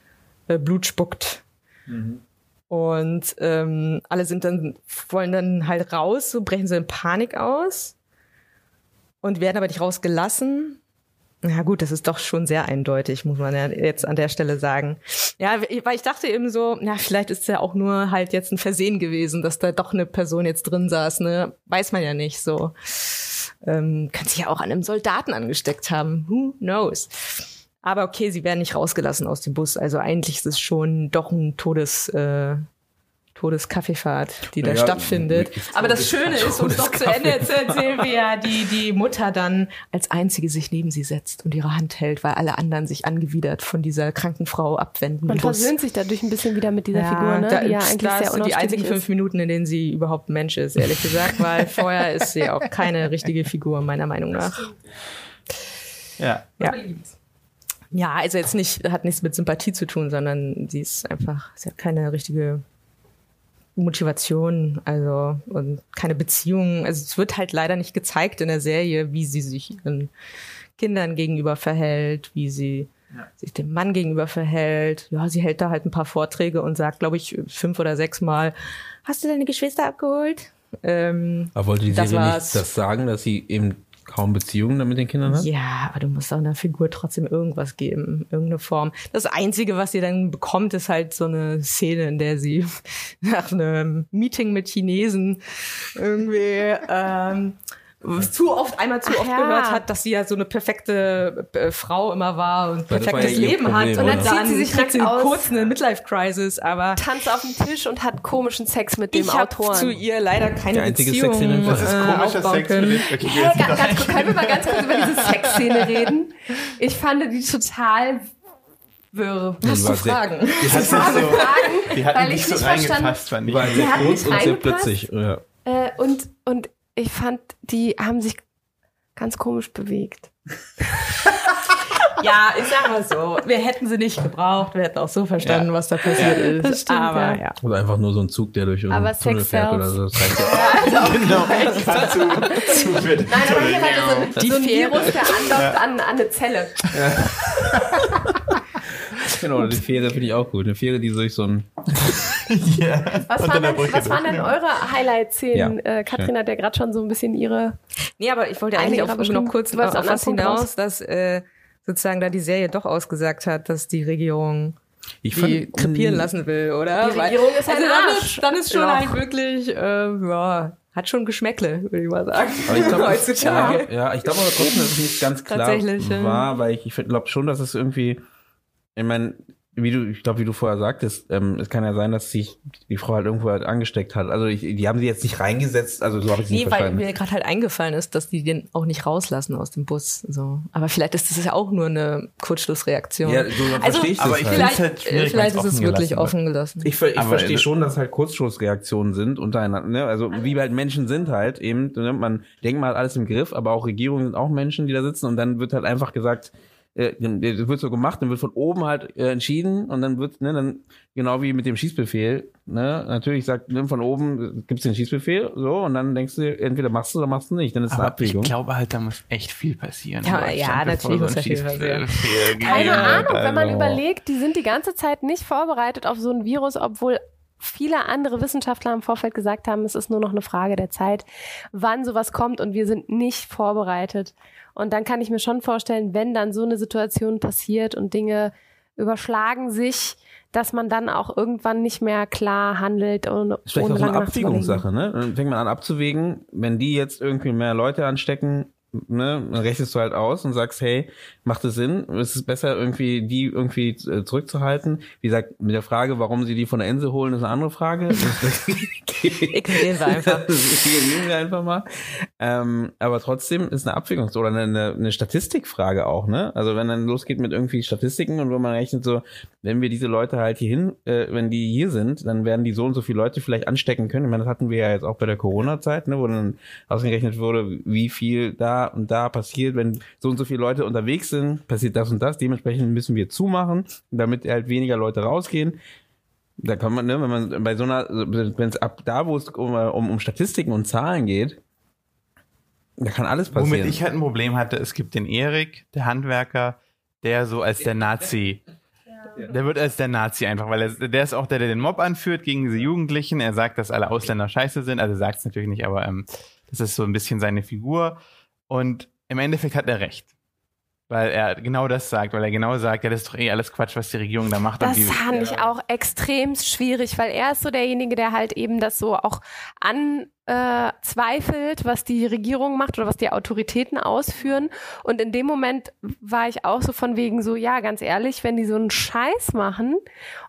äh, Blut spuckt. Mhm. Und ähm, alle sind dann, wollen dann halt raus, so brechen sie in Panik aus und werden aber nicht rausgelassen. Ja gut, das ist doch schon sehr eindeutig, muss man ja jetzt an der Stelle sagen. Ja, weil ich dachte eben so, ja, vielleicht ist es ja auch nur halt jetzt ein Versehen gewesen, dass da doch eine Person jetzt drin saß, ne? Weiß man ja nicht so. Ähm, kann sich ja auch an einem Soldaten angesteckt haben. Who knows? Aber okay, sie werden nicht rausgelassen aus dem Bus. Also eigentlich ist es schon doch ein Todes, äh, Todeskaffeefahrt, die da ja, stattfindet. Aber das Schöne ist, um es doch zu Ende zu erzählen, wie ja die, die Mutter dann als einzige sich neben sie setzt und ihre Hand hält, weil alle anderen sich angewidert von dieser kranken Frau abwenden. Man versöhnt sich dadurch ein bisschen wieder mit dieser ja, Figur, ne? Da, die ja eigentlich da sehr so die einzigen fünf Minuten, in denen sie überhaupt Mensch ist, ehrlich gesagt, weil vorher ist sie auch keine richtige Figur, meiner Meinung nach. Ja. ja. Ja, also jetzt nicht, hat nichts mit Sympathie zu tun, sondern sie ist einfach, sie hat keine richtige Motivation, also und keine Beziehung. Also es wird halt leider nicht gezeigt in der Serie, wie sie sich ihren Kindern gegenüber verhält, wie sie ja. sich dem Mann gegenüber verhält. Ja, sie hält da halt ein paar Vorträge und sagt, glaube ich, fünf oder sechs Mal, hast du deine Geschwister abgeholt? Ähm, Aber wollte die Serie nicht das sagen, dass sie eben kaum Beziehungen dann mit den Kindern hat? Ja, aber du musst auch einer Figur trotzdem irgendwas geben, irgendeine Form. Das Einzige, was sie dann bekommt, ist halt so eine Szene, in der sie nach einem Meeting mit Chinesen irgendwie ähm, zu oft, einmal zu oft ja. gehört hat, dass sie ja so eine perfekte äh, Frau immer war und war perfektes ja Leben Problem, hat. Und dann oder? zieht sie sich direkt aus. kurz eine Midlife-Crisis, aber Tanzt auf dem Tisch und hat komischen Sex mit dem ich habe Autoren. zu ihr leider keine Der einzige Beziehung Sex, den du- Das ist äh, komischer aufbauen Sex können. Okay, Hey, ganz, ganz, kurz, können wir mal ganz kurz über diese Sexszene reden? Ich fand die total wirr. Hast du Fragen? Die hat so, Fragen, die hat weil nicht ich so nicht verstanden reingepasst, fand ich. War sehr kurz und sehr plötzlich. Ja. äh, und, und ich fand, die haben sich ganz komisch bewegt. Ja, ich sag mal so, wir hätten sie nicht gebraucht, wir hätten auch so verstanden, Ja. was da passiert ist. das stimmt, aber ja. ja. Oder einfach nur so ein Zug, der durch Aber einen Tunnel Sex fährt oder so. Das ja. Genau. Dazu, zu wird Nein, aber hier war so, Die so ein. Virus, der andockt an, an eine Zelle. Genau, die Fähre finde ich auch gut. Eine Fähre, die durch so ein ja. Was, waren denn, Brücke was waren denn eure Highlight-Szenen? Ja, Äh, Katrin hat ja gerade schon so ein bisschen ihre. Nee, aber ich wollte Eine eigentlich auch noch kurz du wolltest auf was Punkt hinaus, raus. dass äh, sozusagen da die Serie doch ausgesagt hat, dass die Regierung Ich die fand- krepieren lassen will, oder? Die Regierung ist ein also dann Arsch. ist, dann ist schon Ja. halt wirklich, äh, ja, hat schon Geschmäckle, würde ich mal sagen. Aber ich glaube, heutzutage. Ja, ja, ich glaube aber trotzdem, dass es nicht ganz klar war, weil ich, ich glaube schon, dass es irgendwie, ich meine, wie du, ich glaube, wie du vorher sagtest, ähm, es kann ja sein, dass sich die Frau halt irgendwo halt angesteckt hat. Also ich, die haben sie jetzt nicht reingesetzt, also so habe ich es nicht Nee, weil verstanden. mir gerade halt eingefallen ist, dass die den auch nicht rauslassen aus dem Bus. So. Aber vielleicht ist das ja auch nur eine Kurzschlussreaktion. Ja, so also, verstehe ich das aber halt. vielleicht, halt schwierig, äh, vielleicht wenn's ist es wirklich wird. offen gelassen. Ich, ich verstehe das- schon, dass halt Kurzschlussreaktionen sind untereinander. Ne? Also wie halt Menschen sind halt eben. Ne? Man denkt mal alles im Griff, aber auch Regierungen sind auch Menschen, die da sitzen und dann wird halt einfach gesagt, äh, das wird so gemacht, dann wird von oben halt äh, entschieden und dann wird, ne, dann genau wie mit dem Schießbefehl, ne, natürlich sagt, ne, von oben gibt's den Schießbefehl, so und dann denkst du, entweder machst du oder machst du nicht, dann ist eine Aber ich Abwägung. glaube halt, da muss echt viel passieren. Ja, ja, natürlich muss da viel passieren. Schießbefehl Keine. Ahnung, wenn man Also- überlegt, die sind die ganze Zeit nicht vorbereitet auf so ein Virus, obwohl viele andere Wissenschaftler im Vorfeld gesagt haben, es ist nur noch eine Frage der Zeit, wann sowas kommt und wir sind nicht vorbereitet. Und dann kann ich mir schon vorstellen, wenn dann so eine Situation passiert und Dinge überschlagen sich, dass man dann auch irgendwann nicht mehr klar handelt und Das ist vielleicht auch so eine. Abwägungssache, ne? Dann fängt man an abzuwägen, wenn die jetzt irgendwie mehr Leute anstecken, ne, dann rechnest du halt aus und sagst, hey, macht es Sinn? Ist es besser, irgendwie die irgendwie äh, zurückzuhalten? Wie gesagt, mit der Frage, warum sie die von der Insel holen, ist eine andere Frage. Ignorieren wir einfach. Ignorieren wir einfach mal. Ähm, aber trotzdem ist eine Abwägungs- oder eine, eine, eine Statistikfrage auch, ne? Also wenn dann losgeht mit irgendwie Statistiken und wo man rechnet so, wenn wir diese Leute halt hier hin, äh, wenn die hier sind, dann werden die so und so viele Leute vielleicht anstecken können. Ich meine, das hatten wir ja jetzt auch bei der Corona-Zeit, ne, wo dann ausgerechnet wurde, wie viel da und da passiert, wenn so und so viele Leute unterwegs sind, passiert das und das. Dementsprechend müssen wir zumachen, damit halt weniger Leute rausgehen. Da kann man, ne, wenn man bei so einer, wenn es ab da, wo es um, um, um Statistiken und Zahlen geht, da kann alles passieren. Womit ich halt ein Problem hatte, es gibt den Erik, der Handwerker, der so als der Nazi, der wird als der Nazi einfach, weil er, der ist auch der, der den Mob anführt gegen diese Jugendlichen. Er sagt, dass alle Ausländer scheiße sind, also sagt es natürlich nicht, aber ähm, das ist so ein bisschen seine Figur. Und im Endeffekt hat er recht. Weil er genau das sagt, weil er genau sagt, ja, das ist doch eh alles Quatsch, was die Regierung da macht. Das fand ich auch extrem schwierig, weil er ist so derjenige, der halt eben das so auch anzweifelt, was die Regierung macht oder was die Autoritäten ausführen. Und in dem Moment war ich auch so von wegen so, ja, ganz ehrlich, wenn die so einen Scheiß machen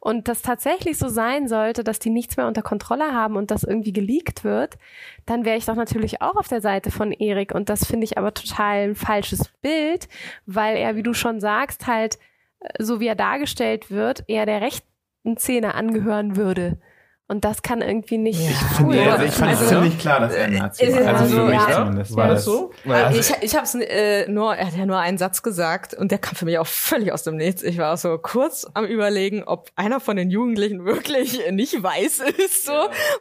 und das tatsächlich so sein sollte, dass die nichts mehr unter Kontrolle haben und das irgendwie geleakt wird, dann wäre ich doch natürlich auch auf der Seite von Erik. Und das finde ich aber total ein falsches Bild, weil er, wie du schon sagst, halt so wie er dargestellt wird, eher der rechten Szene angehören würde. Und das kann irgendwie nicht Ja. cool Nee, sein. also ich fand es Also, ziemlich klar, dass er ein Nazi war. Also so, für mich ja. zumindest. War War das so? Also ich ich habe es äh, nur, er hat ja nur einen Satz gesagt und der kam für mich auch völlig aus dem Nichts. Ich war auch so kurz am überlegen, ob einer von den Jugendlichen wirklich nicht weiß ist, so,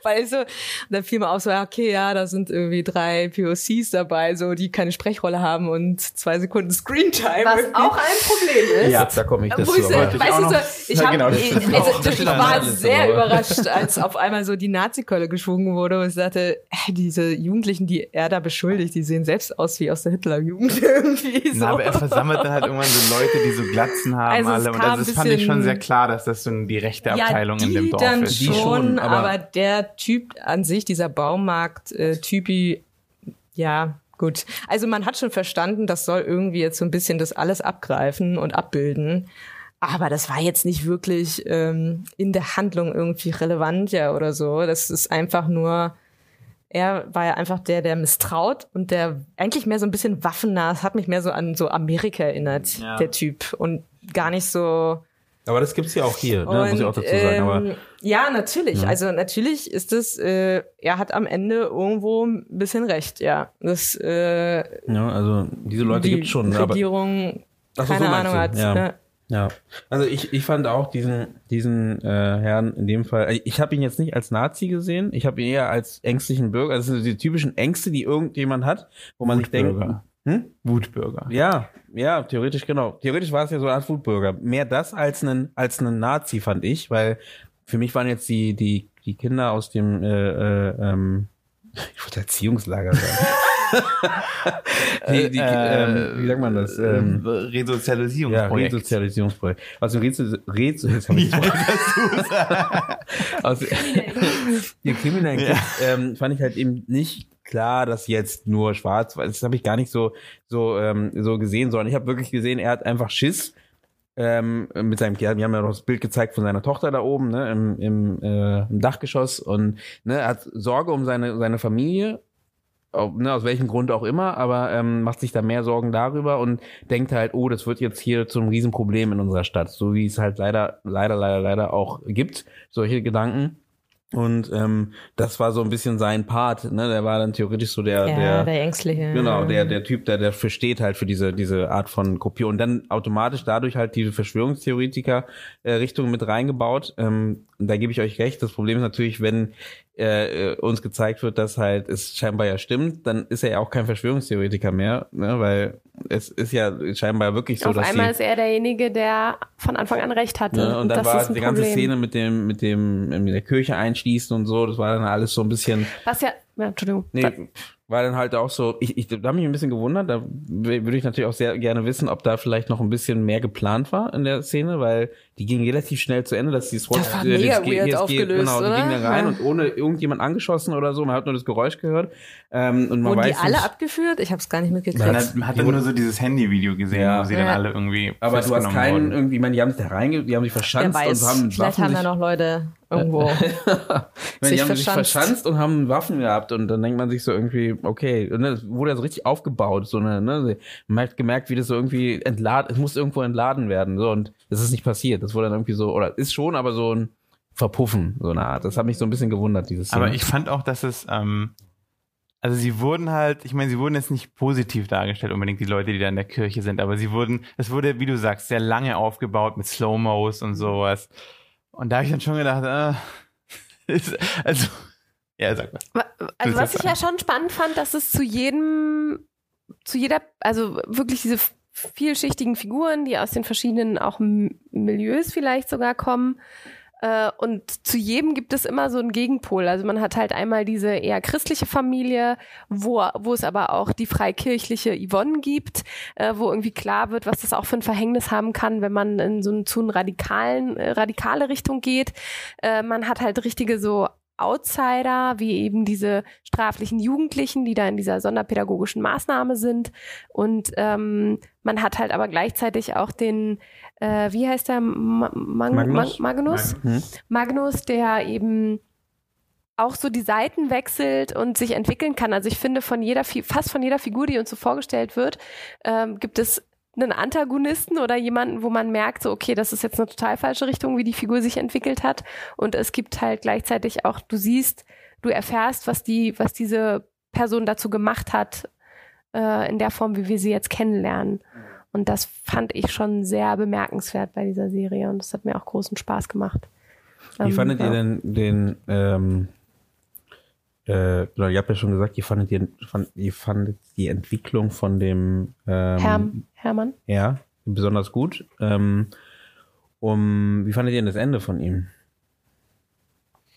weil so, und dann fiel mir auf so, ja, okay, ja, da sind irgendwie drei POCs dabei, so, die keine Sprechrolle haben und zwei Sekunden Screentime. Was irgendwie. auch ein Problem ist. ja, da komme ich Wo dazu. ich so, ich weißt auch du, so, ich, Ja, hab, genau, ich, also, auch. ich war sehr aber- überrascht, als auf einmal so die Nazi-Keule geschwungen wurde und ich sagte, diese Jugendlichen, die er da beschuldigt, die sehen selbst aus wie aus der Hitlerjugend irgendwie so. Na, aber er versammelt dann halt irgendwann so Leute, die so Glatzen haben Also es alle. Und kam also das ein fand ich schon sehr klar, dass das so die rechte Abteilung ja, die in dem Dorf dann ist. Die Schon, schon, aber, aber- der Typ an sich, dieser Baumarkt-Typi, ja, gut. Also man hat schon verstanden, das soll irgendwie jetzt so ein bisschen das alles abgreifen und abbilden. Aber das war jetzt nicht wirklich ähm, in der Handlung irgendwie relevant ja oder so. Das ist einfach nur, er war ja einfach der, der misstraut und der eigentlich mehr so ein bisschen waffennah. Es hat mich mehr so an so Amerika erinnert, Ja. der Typ. Und gar nicht so. Aber das gibt's ja auch hier, ne? muss ich auch dazu sagen. ähm, Aber ja, natürlich. Ja. Also natürlich ist es, äh, er hat am Ende irgendwo ein bisschen recht, ja. Das äh, ja, also diese Leute die gibt's schon. ne? Aber, Regierung so, keine so Ahnung hat. ja. ne? Ja, also ich, ich fand auch diesen diesen äh, Herrn in dem Fall, ich habe ihn jetzt nicht als Nazi gesehen, ich habe ihn eher als ängstlichen Bürger, also die typischen Ängste, die irgendjemand hat, wo man sich denkt, Wutbürger. hm? Wutbürger. ja, ja, theoretisch genau. Theoretisch war es ja so eine Art Wutbürger. Mehr das als einen als einen Nazi fand ich, weil für mich waren jetzt die die die Kinder aus dem äh, äh, ähm, ich wollte Erziehungslager sagen. die, die, ähm, wie sagt man das? Ähm, Äh, ja, Resozialisierungsprojekt. Resozialisierungsprojekt. Rezo, jetzt hab ich Aus, die kriminellen Kids, ähm, fand ich halt eben nicht klar, dass jetzt nur schwarz war. Das habe ich gar nicht so so ähm, so gesehen, sondern ich habe wirklich gesehen, er hat einfach Schiss ähm, mit seinem Kind. Wir haben ja noch das Bild gezeigt von seiner Tochter da oben, ne, im, im, äh, im Dachgeschoss und ne, er hat Sorge um seine seine Familie. Ne, aus welchem Grund auch immer, aber ähm, macht sich da mehr Sorgen darüber und denkt halt, oh, das wird jetzt hier zum Riesenproblem in unserer Stadt, so wie es halt leider, leider, leider, leider auch gibt, solche Gedanken. Und ähm, das war so ein bisschen sein Part, ne? Der war dann theoretisch so der, Ja, der, der Ängstliche. Genau, der, der Typ, der, der versteht halt für diese, diese Art von Kopie und dann automatisch dadurch halt diese Verschwörungstheoretiker-Richtung mit reingebaut. Ähm, da gebe ich euch recht. Das Problem ist natürlich, wenn äh, äh, uns gezeigt wird, dass halt es scheinbar ja stimmt, dann ist er ja auch kein Verschwörungstheoretiker mehr, ne? weil es ist ja scheinbar wirklich so, Auf dass einmal die, ist er derjenige, der von Anfang an recht hatte. Ne? Und dann das war die ganze Problem. Szene mit dem, mit dem, in der Kirche einschließen und so, das war dann alles so ein bisschen, Was ja, ja Entschuldigung. nee, war dann halt auch so, ich, ich da hab mich ein bisschen gewundert, da würde ich natürlich auch sehr gerne wissen, ob da vielleicht noch ein bisschen mehr geplant war in der Szene, weil die ging relativ schnell zu Ende, dass die SWAT, Das war äh, mega das weird aufgelöst, genau, die oder? ging da rein Ja. und ohne irgendjemand angeschossen oder so, man hat nur das Geräusch gehört, ähm, und man Wurden die weiß alle nicht, abgeführt? Ich habe es gar nicht mitgekriegt. Man hat, dann nur so dieses Handyvideo gesehen, Ja. wo sie dann Ja. alle irgendwie aber du hast keinen wurden. irgendwie, ich meine, die haben sich da reinge, die haben sich verschanzt weiß, und haben mit vielleicht Waffen haben sich da noch Leute irgendwo. Meine, sich die haben sich verschanzt. verschanzt und haben Waffen gehabt und dann denkt man sich so irgendwie, okay, und das wurde ja so richtig aufgebaut, so eine, ne, man hat gemerkt, wie das so irgendwie entladen, es muss irgendwo entladen werden, so und das ist nicht passiert, das wurde dann irgendwie so, oder ist schon, aber so ein Verpuffen, so eine Art, das hat mich so ein bisschen gewundert, dieses Szene. Aber ich fand auch, dass es, ähm, also sie wurden halt, ich meine, sie wurden jetzt nicht positiv dargestellt, unbedingt die Leute, die da in der Kirche sind, aber sie wurden, es wurde, wie du sagst, sehr lange aufgebaut mit Slow-Mos und sowas. Und da habe ich dann schon gedacht, äh, ist, also, ja, sag mal. Also was ich ja schon spannend fand, dass es zu jedem, zu jeder, also wirklich diese vielschichtigen Figuren, die aus den verschiedenen auch Milieus vielleicht sogar kommen. Äh, und zu jedem gibt es immer so einen Gegenpol. Also man hat halt einmal diese eher christliche Familie, wo, wo es aber auch die freikirchliche Yvonne gibt, äh, wo irgendwie klar wird, was das auch für ein Verhängnis haben kann, wenn man in so einen, zu einer radikalen, äh, radikale Richtung geht. Äh, man hat halt richtige so Outsider, wie eben diese straflichen Jugendlichen, die da in dieser sonderpädagogischen Maßnahme sind. Und ähm, man hat halt aber gleichzeitig auch den, äh, wie heißt der, Ma Mag Magnus? Mag Magnus? Hm? Magnus, der eben auch so die Seiten wechselt und sich entwickeln kann. Also ich finde, von jeder, fast von jeder Figur, die uns so vorgestellt wird, ähm, gibt es einen Antagonisten oder jemanden, wo man merkt, so, okay, das ist jetzt eine total falsche Richtung, wie die Figur sich entwickelt hat. Und es gibt halt gleichzeitig auch, du siehst, du erfährst, was die, was diese Person dazu gemacht hat, äh, in der Form, wie wir sie jetzt kennenlernen. Und das fand ich schon sehr bemerkenswert bei dieser Serie und das hat mir auch großen Spaß gemacht. Wie Ähm, fandet ja. ihr denn den, ähm, äh, genau, ihr habt ja schon gesagt, ihr fandet, ihr, fand, ihr fandet die Entwicklung von dem ähm, Herm, Hermann? Ja, besonders gut. Ähm, um, wie fandet ihr denn das Ende von ihm?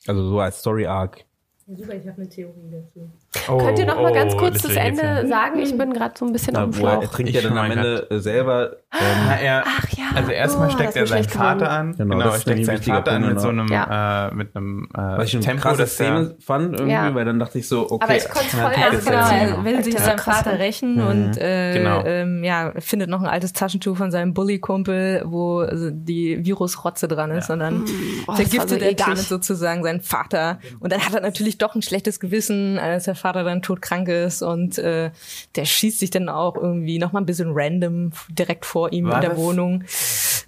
Also so als Story Arc. Super, ich habe eine Theorie dazu. Oh, Könnt ihr noch mal ganz oh, kurz das, Ende hören. sagen? Ich bin gerade so ein bisschen auf dem Na, wo er, Schlauch. trinkt Ich ja dann am Ende äh, selber. Na, Ähm, er, Ach ja. also erstmal Oh, steckt das er seinen. Vater an. Genau, Genau, das er steckt seinen Vater an mit so einem, Ja. äh, mit einem äh, was ich Tempo, der, Szene fand irgendwie, Ja. weil dann dachte ich so, okay. Aber ich konnte voll Ja, ernst das Genau, er will sich Das an seinem. Vater rächen Mhm. und äh, Genau. ähm, ja, findet noch ein altes Taschentuch von seinem Bully-Kumpel, wo die Virusrotze dran ist, und dann Oh, das vergiftet so er damit sozusagen seinen Vater. Und dann hat er natürlich doch ein schlechtes Gewissen, als der Vater dann todkrank ist und äh, der schießt sich dann auch irgendwie noch mal ein bisschen random direkt vor ihm War in der das- Wohnung.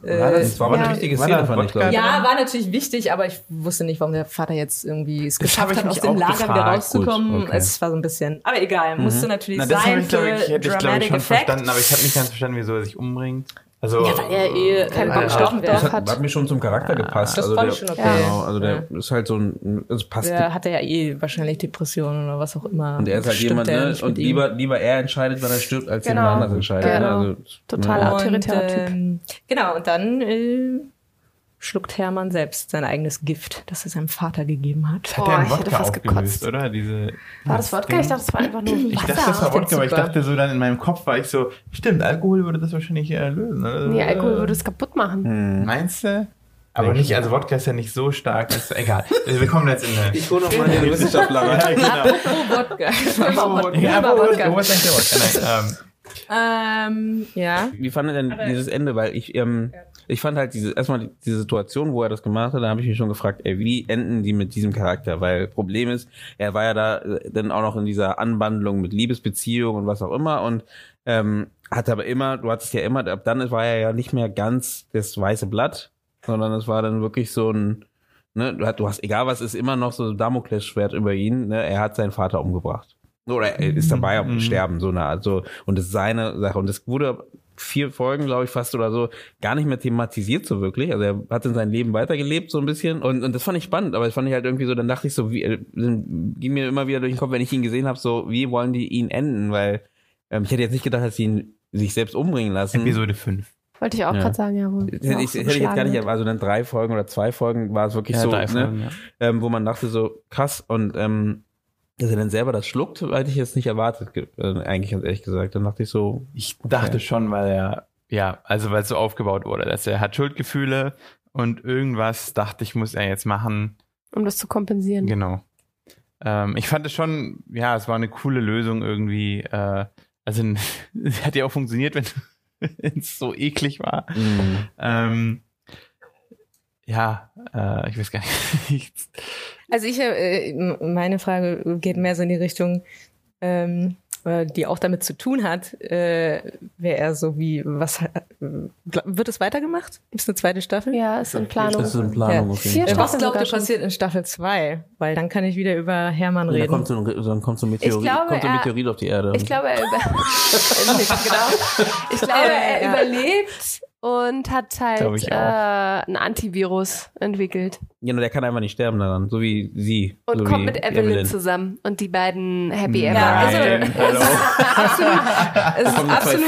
War das- das war aber Ja. eine wichtige War Szene, fand ich, glaube ich. Ja, war natürlich wichtig, aber ich wusste nicht, warum der Vater jetzt irgendwie es Das geschafft hat, aus dem Lager wieder rauszukommen. Gut, okay. Es war so ein bisschen, aber egal, musste natürlich Na, das sein ich, glaube ich, für hätte ich, glaube ich, schon Effect. verstanden, aber ich habe nicht ganz verstanden, wieso er sich umbringt. Also, Ja, weil er eh Keinen äh, Bock gestorben auf. Das hat, hat. mir schon zum Charakter gepasst. das also fand der, ich schon okay. Genau, also der ist halt so ein, es passt. Der hatte ja eh wahrscheinlich Depressionen oder was auch immer. und er ist halt Stimmt jemand, ja ne? Und lieber, lieber er entscheidet, wann er stirbt, als Genau. jemand anders entscheidet. Genau. Ne? Also, Total ne? autoritärer und, Typ. ähm, Genau, und dann äh, schluckt Hermann selbst sein eigenes Gift, das er seinem Vater gegeben hat. das hat Boah, er ich Wodka fast aufgelöst, gekotzt. oder? Diese, War das Wodka? Ich dachte, das war einfach nur Ich Wasser. dachte, das war Ich Wodka, aber ich dachte so dann in meinem Kopf war ich so, stimmt, Alkohol würde das wahrscheinlich äh, lösen. Oder? Nee, Alkohol würde es kaputt machen. Meinst du? Aber nicht, also Wodka ist ja nicht so stark, ist egal. Wir kommen jetzt in eine... Ich hole noch mal den Wissenschaftler rein. Ja, genau. Oh, Wodka. Ja, Immer aber wo, Wodka. wo ist eigentlich der Wodka? Nein, ähm, Ähm, ja. Wie fand er denn dieses Ende? Weil ich, ähm, ich fand halt diese, erstmal die- diese Situation, wo er das gemacht hat, da habe ich mich schon gefragt, ey, wie enden die mit diesem Charakter? Weil Problem ist, er war ja da äh, dann auch noch in dieser Anwandlung mit Liebesbeziehung und was auch immer und ähm, hat aber immer, du hattest ja immer, ab dann war er ja nicht mehr ganz das weiße Blatt, sondern es war dann wirklich so ein, ne, du hast, du hast egal was ist, immer noch so ein Damoklesschwert über ihn, ne, er hat seinen Vater umgebracht. Oder er ist dabei am Mhm. Sterben, so eine Art, so, und das ist seine Sache. Und das wurde vier Folgen, glaube ich, fast oder so, gar nicht mehr thematisiert so wirklich. Also er hat in seinem Leben weitergelebt, so ein bisschen. Und, und das fand ich spannend, aber das fand ich halt irgendwie so, dann dachte ich so, wie, äh, ging mir immer wieder durch den Kopf, wenn ich ihn gesehen habe, so, wie wollen die ihn enden? Weil ähm, ich hätte jetzt nicht gedacht, dass sie ihn sich selbst umbringen lassen. Episode 5. Wollte ich auch Ja. gerade sagen, ja. Wo Hätte ich, hätte ich jetzt gar nicht, also dann drei Folgen oder zwei Folgen war es wirklich so, drei ne? Folgen, ja. ähm, wo man dachte so, krass, und ähm, dass er dann selber das schluckt, hätte ich jetzt nicht erwartet, äh, eigentlich ganz ehrlich gesagt. Dann dachte ich so, Ich dachte schon, weil er, ja, also weil es so aufgebaut wurde, dass er hat Schuldgefühle und irgendwas dachte ich, muss er jetzt machen. Um das zu kompensieren. Genau. Ähm, ich fand es schon, ja, es war eine coole Lösung irgendwie. Äh, also es hat ja auch funktioniert, wenn es so eklig war. Ähm, ja, äh, ich weiß gar nicht. Also ich, äh, meine Frage geht mehr so in die Richtung, ähm, äh, die auch damit zu tun hat, äh, wäre er so wie, was, äh, wird es weitergemacht? Gibt es eine zweite Staffel? Ja, ist in Planung. ist in Planung Ja. Vier Fall. Was glaubt ihr passiert in Staffel 2? Weil dann kann ich wieder über Hermann Und dann reden. kommt so ein, dann kommt so ein Meteorit, glaube, kommt so ein er- Meteorit auf die Erde. Ich glaube, er, über genau. ich glaube, er überlebt und hat halt äh, ein Antivirus entwickelt. ja, nur der kann einfach nicht sterben daran, so wie sie. Und so kommt mit Evelyn, zusammen. Und die beiden Happy Ever. Ja, also- Nein, hallo. Es ist absolut,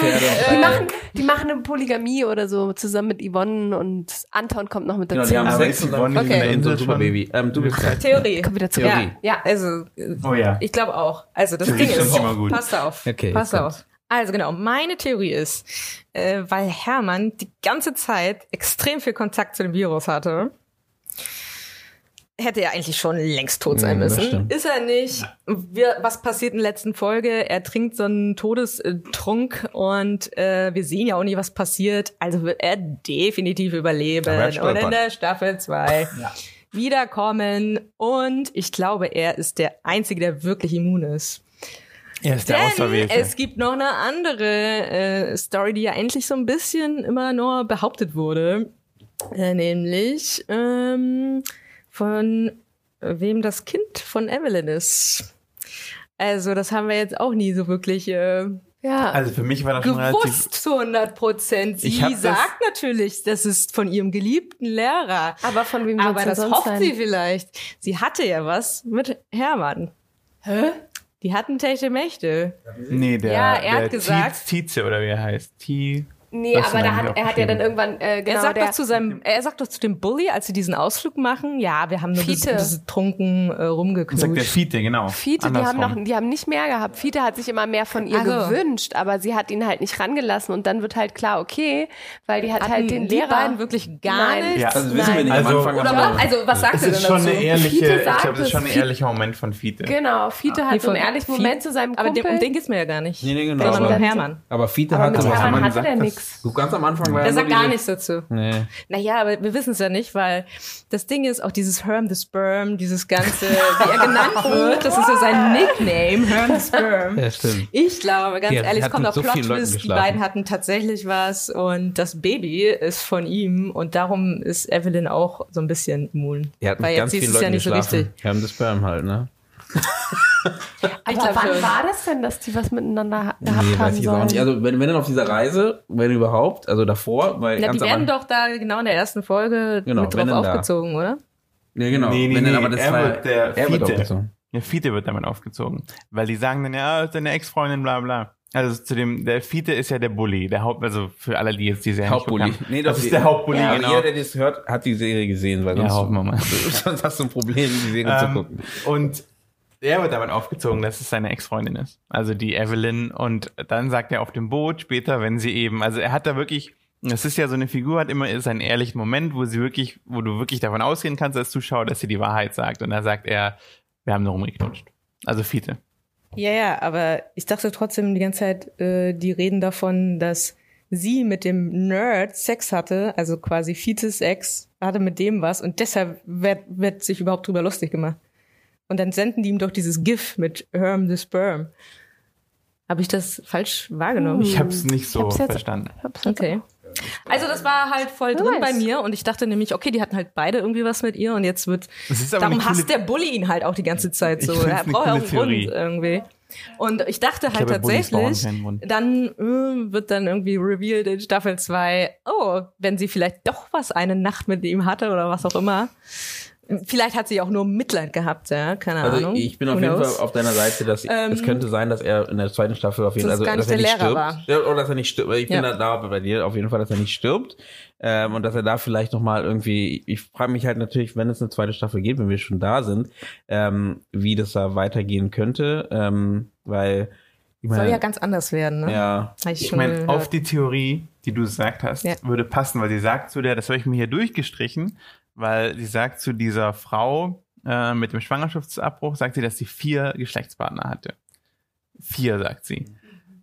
die, machen, die machen eine Polygamie oder so zusammen mit Yvonne und Anton kommt noch mit Genau, dazu. die haben Aber Sex ist und Yvonne okay. in Insel Superbaby. Ähm, du bist. Theorie. Kommt wieder zu Ja, Theorie. ja, also Oh ja. ich glaube auch. Also das Theorie Ding ist ist, immer gut. passt auf, Okay, passt auf. Also genau, meine Theorie ist, äh, weil Hermann die ganze Zeit extrem viel Kontakt zu dem Virus hatte, hätte er eigentlich schon längst tot sein müssen. Ist er nicht. Wir, was passiert in der letzten Folge? Er trinkt so einen Todestrunk und äh, wir sehen ja auch nie, was passiert. Also wird er definitiv überleben. Er Und in der Staffel 2 wiederkommen. Und ich glaube, er ist der Einzige, der wirklich immun ist. Er ist der Denn Auserwählte. es gibt noch eine andere äh, Story, die ja endlich so ein bisschen immer nur behauptet wurde. Äh, nämlich ähm, von wem das Kind von Evelyn ist. Also das haben wir jetzt auch nie so wirklich äh, Ja. also für mich war das schon relativ. gewusst zu 100 Prozent. Ich Sie hab das- sagt natürlich, das ist von ihrem geliebten Lehrer. aber von wem Aber das sonst hofft sein? sie vielleicht. Sie hatte ja was mit Hermann. Hä? Die hatten Techtelmächte. Nee, der, Ja, er hat der gesagt- Tietze oder wie er heißt. T. Nee, Das aber da hat, er hat ja dann irgendwann äh, genau er sagt der, doch zu seinem, er sagt doch zu dem Bully, als sie diesen Ausflug machen, ja, wir haben nur Fiete. bis trunken äh, Sagt der rumgeknutscht. Fiete, genau. Fiete, die haben, Andersrum. noch, die haben nicht mehr gehabt. Fiete hat sich immer mehr von ihr Ach so. gewünscht, aber sie hat ihn halt nicht rangelassen und dann wird halt klar, okay, weil die hat Hatten halt den die Lehrer. beiden wirklich gar Nein. nichts? Ja, Also wissen wir nicht, am Also- Anfang Oder wir- Also, was sagt Es er denn ist schon dazu? eine ehrliche, Fiete ich sagt glaube, das ist schon ein ehrlicher Moment von Fiete. Genau, Fiete hat Nee, so einen ehrlichen Fiete- Moment zu seinem Aber Kumpel. um den geht's mir ja gar nicht. Nee, nee, genau. Aber, Hermann. aber Fiete aber Hermann Hermann hatte gesagt, der dass- nix. Du ganz am Anfang war ja sagt gar nichts dazu. Nee. Naja, aber wir wissen es ja nicht, weil das Ding ist, auch dieses Herm the Sperm, dieses ganze, wie er genannt wird, das ist ja sein Nickname, Herm the Sperm. Ja, stimmt. Ich glaube, ganz Die ehrlich, es kommt auf so Plot Leuten Twist, die beiden hatten tatsächlich was und das Baby ist von ihm und darum ist Evelyn auch so ein bisschen immun. Er hat Weil mit jetzt ganz vielen es ja Leuten nicht so geschlafen. richtig. Wir haben das Sperm halt, ne? Aber glaub wann schon. war das denn, dass die was miteinander ha- gehabt Nee, weiß haben ich jetzt auch sollen? nicht. Also wenn, wenn dann auf dieser Reise, wenn überhaupt, also davor, weil Ja, ganz die werden doch da genau in der ersten Folge Genau, mit drauf denn da. aufgezogen, oder? Ja, genau. Nee, nee, wenn dann, nee, aber das er war, wird der er wird Fiete. auch so. Ja, Fiete wird damit aufgezogen. Weil die sagen dann, ja, ist deine Ex-Freundin, bla bla. Also zu dem, der Fiete ist ja der Bully, der Haupt, also für alle, die jetzt die Serie Hauptbully. nicht Nee, das doch, ist der Hauptbully, Ja, genau. Jeder, der das hört, hat die Serie gesehen, weil Ja, sonst, hoffen wir mal. sonst hast du ein Problem, die Serie zu Ähm, gucken. und er wird damit aufgezogen, dass es seine Ex-Freundin ist. Also die Evelyn. Und dann sagt er auf dem Boot später, wenn sie eben, also er hat da wirklich, es ist ja so eine Figur, hat immer seinen ehrlichen Moment, wo sie wirklich, wo du wirklich davon ausgehen kannst als Zuschauer, dass sie die Wahrheit sagt. Und da sagt er, wir haben nur rumgeknutscht. Also Fiete. Ja, ja, aber ich dachte trotzdem die ganze Zeit, äh, die reden davon, dass sie mit dem Nerd Sex hatte, also quasi Fites Ex hatte mit dem was und deshalb wird, wird sich überhaupt drüber lustig gemacht. Und dann senden die ihm doch dieses GIF mit Herm the Sperm. Habe ich das falsch wahrgenommen? Ich habe es nicht so hab's jetzt- verstanden. Okay. Also das war halt voll drin weiß. bei mir und ich dachte nämlich, okay, die hatten halt beide irgendwie was mit ihr und jetzt wird darum hasst der Bully ihn halt auch die ganze Zeit so. Ich Er braucht ja auch einen Grund irgendwie. Und ich dachte halt Bullies brauchen tatsächlich, dann äh, wird dann irgendwie revealed in Staffel 2, oh, wenn sie vielleicht doch was eine Nacht mit ihm hatte oder was auch immer. Vielleicht hat sie auch nur Mitleid gehabt, ja, keine Also Ahnung. ich bin auf Who jeden knows? Fall auf deiner Seite, dass Ähm, es könnte sein, dass er in der zweiten Staffel auf jeden Fall, also dass er nicht Lehrer stirbt. war. Ja, oder dass er nicht stirbt. Ich bin Ja. da, da bei dir auf jeden Fall, dass er nicht stirbt. Ähm, und dass er da vielleicht nochmal irgendwie, ich frage mich halt natürlich, wenn es eine zweite Staffel gibt, wenn wir schon da sind, ähm, wie das da weitergehen könnte. Ähm, weil ich Soll meine, ja ganz anders werden, ne? ja, Hab ich Ich meine, auf die Theorie, die du gesagt hast, Ja. würde passen, weil sie sagt zu der, das habe ich mir hier durchgestrichen, weil sie sagt zu dieser Frau äh, mit dem Schwangerschaftsabbruch, sagt sie, dass sie vier Geschlechtspartner hatte. Vier, sagt sie.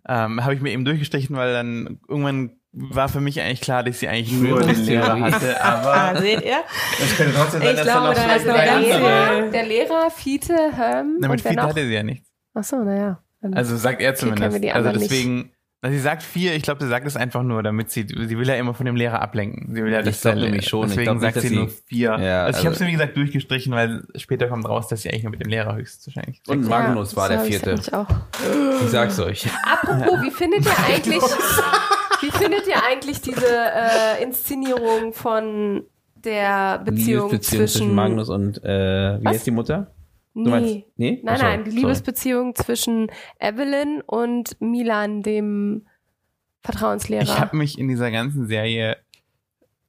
Ähm, habe ich mir eben durchgestrichen, weil dann irgendwann war für mich eigentlich klar, dass sie eigentlich nur den Lehrer hatte, Ah, aber seht ihr? es könnte trotzdem sein, Ich dass glaube, da noch der, Lehrer, der Lehrer, Fiete, Herm Na, mit Fiete noch? hatte sie ja nichts. Ach so, naja. Also sagt er zumindest. also anderen nicht. Na, sie sagt vier, ich glaube, sie sagt es einfach nur, damit sie, sie will ja immer von dem Lehrer ablenken. Sie will ja, Ich nämlich schon. Ich Deswegen glaub nicht, sagt dass sie nur vier. Ja, also ich also- habe es mir wie gesagt durchgestrichen, weil später kommt raus, dass sie eigentlich nur mit dem Lehrer höchstwahrscheinlich. und Ja, Magnus war so der vierte. eigentlich Auch. Ich sag's euch. Apropos, wie findet ihr eigentlich, wie findet ihr eigentlich diese äh, Inszenierung von der Beziehung zwischen, zwischen Magnus und, äh, wie Was? heißt die Mutter? Nee. Meinst, nee? Nein, Ach so, nein, die sorry. Liebesbeziehung zwischen Evelyn und Milan, dem Vertrauenslehrer. Ich habe mich in dieser ganzen Serie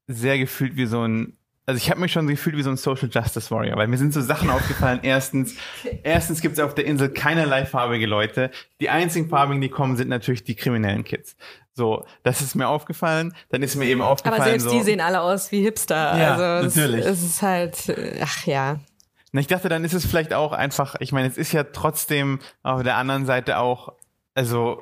sehr gefühlt wie so ein also ich habe mich schon gefühlt wie so ein Social Justice Warrior, weil mir sind so Sachen aufgefallen. Erstens, erstens gibt es auf der Insel keinerlei farbige Leute. Die einzigen farbigen, die kommen, sind natürlich die kriminellen Kids. So, das ist mir aufgefallen. Dann ist mir eben aufgefallen, Aber selbst so, die sehen alle aus wie Hipster. Ja, also es, natürlich. Es ist halt, äh, ach ja. Na, ich dachte, dann ist es vielleicht auch einfach, ich meine, es ist ja trotzdem auf der anderen Seite auch, also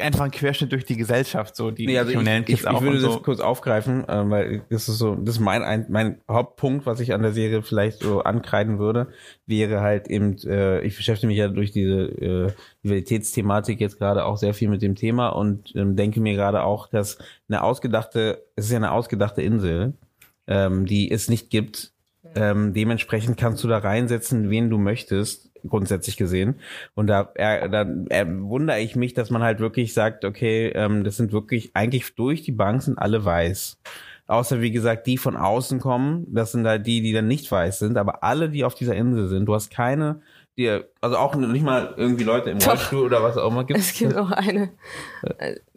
einfach ein Querschnitt durch die Gesellschaft, so die Nee, also ich, kriminellen ich, Kids ich auch würde und so. das kurz aufgreifen, äh, weil das ist so, das ist mein ein, mein Hauptpunkt, was ich an der Serie vielleicht so ankreiden würde, wäre halt eben, äh, ich beschäftige mich ja durch diese äh, Rivalitätsthematik jetzt gerade auch sehr viel mit dem Thema und ähm, denke mir gerade auch, dass eine ausgedachte, es ist ja eine ausgedachte Insel, ähm, die es nicht gibt. Ähm, dementsprechend kannst du da reinsetzen, wen du möchtest, grundsätzlich gesehen. Und da, äh, da äh, wundere ich mich, dass man halt wirklich sagt, okay, ähm, das sind wirklich eigentlich durch die Bank sind alle weiß. Außer wie gesagt, die von außen kommen, das sind halt die, die dann nicht weiß sind, aber alle, die auf dieser Insel sind, du hast keine die, also auch nicht mal irgendwie Leute im Doch. Rollstuhl oder was auch immer gibt. Es gibt auch eine.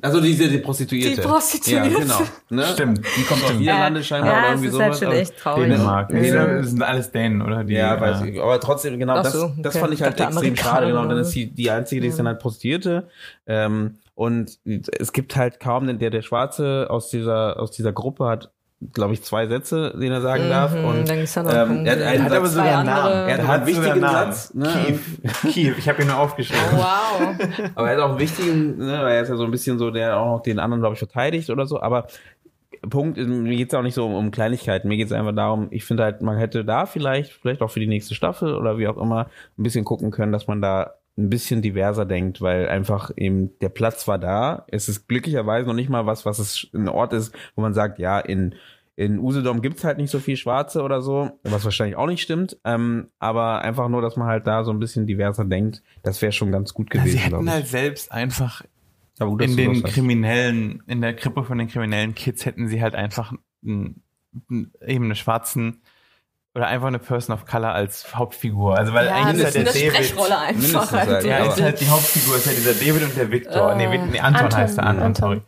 Also diese die Prostituierte. Die Prostituierte. Ja, genau. Ne? Stimmt. Die kommt aus Niederlande scheinbar ja, oder irgendwie ist sowas. halt schon echt traurig. Dänemark. Ja. Nee, das sind alles Dänen, oder? Die, Ja, weiß ich. Aber trotzdem, genau, das, so, das okay. fand ich halt dachte, extrem schade. Genau, und dann ist die, die einzige, die ist dann halt Prostituierte. Ähm, und es gibt halt kaum, den- der, der Schwarze aus dieser, aus dieser Gruppe hat, glaube ich, zwei Sätze, den er sagen darf. Mhm, Und dann ähm, er hat einen Hat aber Satz, sogar einen Namen. Er hat Hat einen wichtigen einen Satz, ne? Kiew. Kiew, ich habe ihn nur aufgeschrieben. Wow. Aber er hat auch einen wichtigen, ne, weil er ist ja so ein bisschen so, der auch noch den anderen, glaube ich, verteidigt oder so. Aber Punkt, ist, mir geht's auch nicht so um, um Kleinigkeiten. Mir geht's einfach darum, ich finde halt, man hätte da vielleicht, vielleicht auch für die nächste Staffel oder wie auch immer, ein bisschen gucken können, dass man da ein bisschen diverser denkt, weil einfach eben der Platz war da. Es ist glücklicherweise noch nicht mal was, was es ein Ort ist, wo man sagt, ja, in in Usedom gibt's halt nicht so viel Schwarze oder so, was wahrscheinlich auch nicht stimmt. Ähm, aber einfach nur, dass man halt da so ein bisschen diverser denkt, das wäre schon ganz gut gewesen. sie hätten halt selbst einfach gut, in den kriminellen, in der Krippe von den kriminellen Kids hätten sie halt einfach einen, einen, eben eine schwarzen oder einfach eine Person of Color als Hauptfigur. Also weil Ja, eigentlich ist ist ja eine der David. Sprechrolle einfach. Mindestens halt, Ja, ist halt die Hauptfigur ist ja dieser David und der Victor. nee, Vic- nee, Anton, Anton, heißt der Anton, Anton. sorry.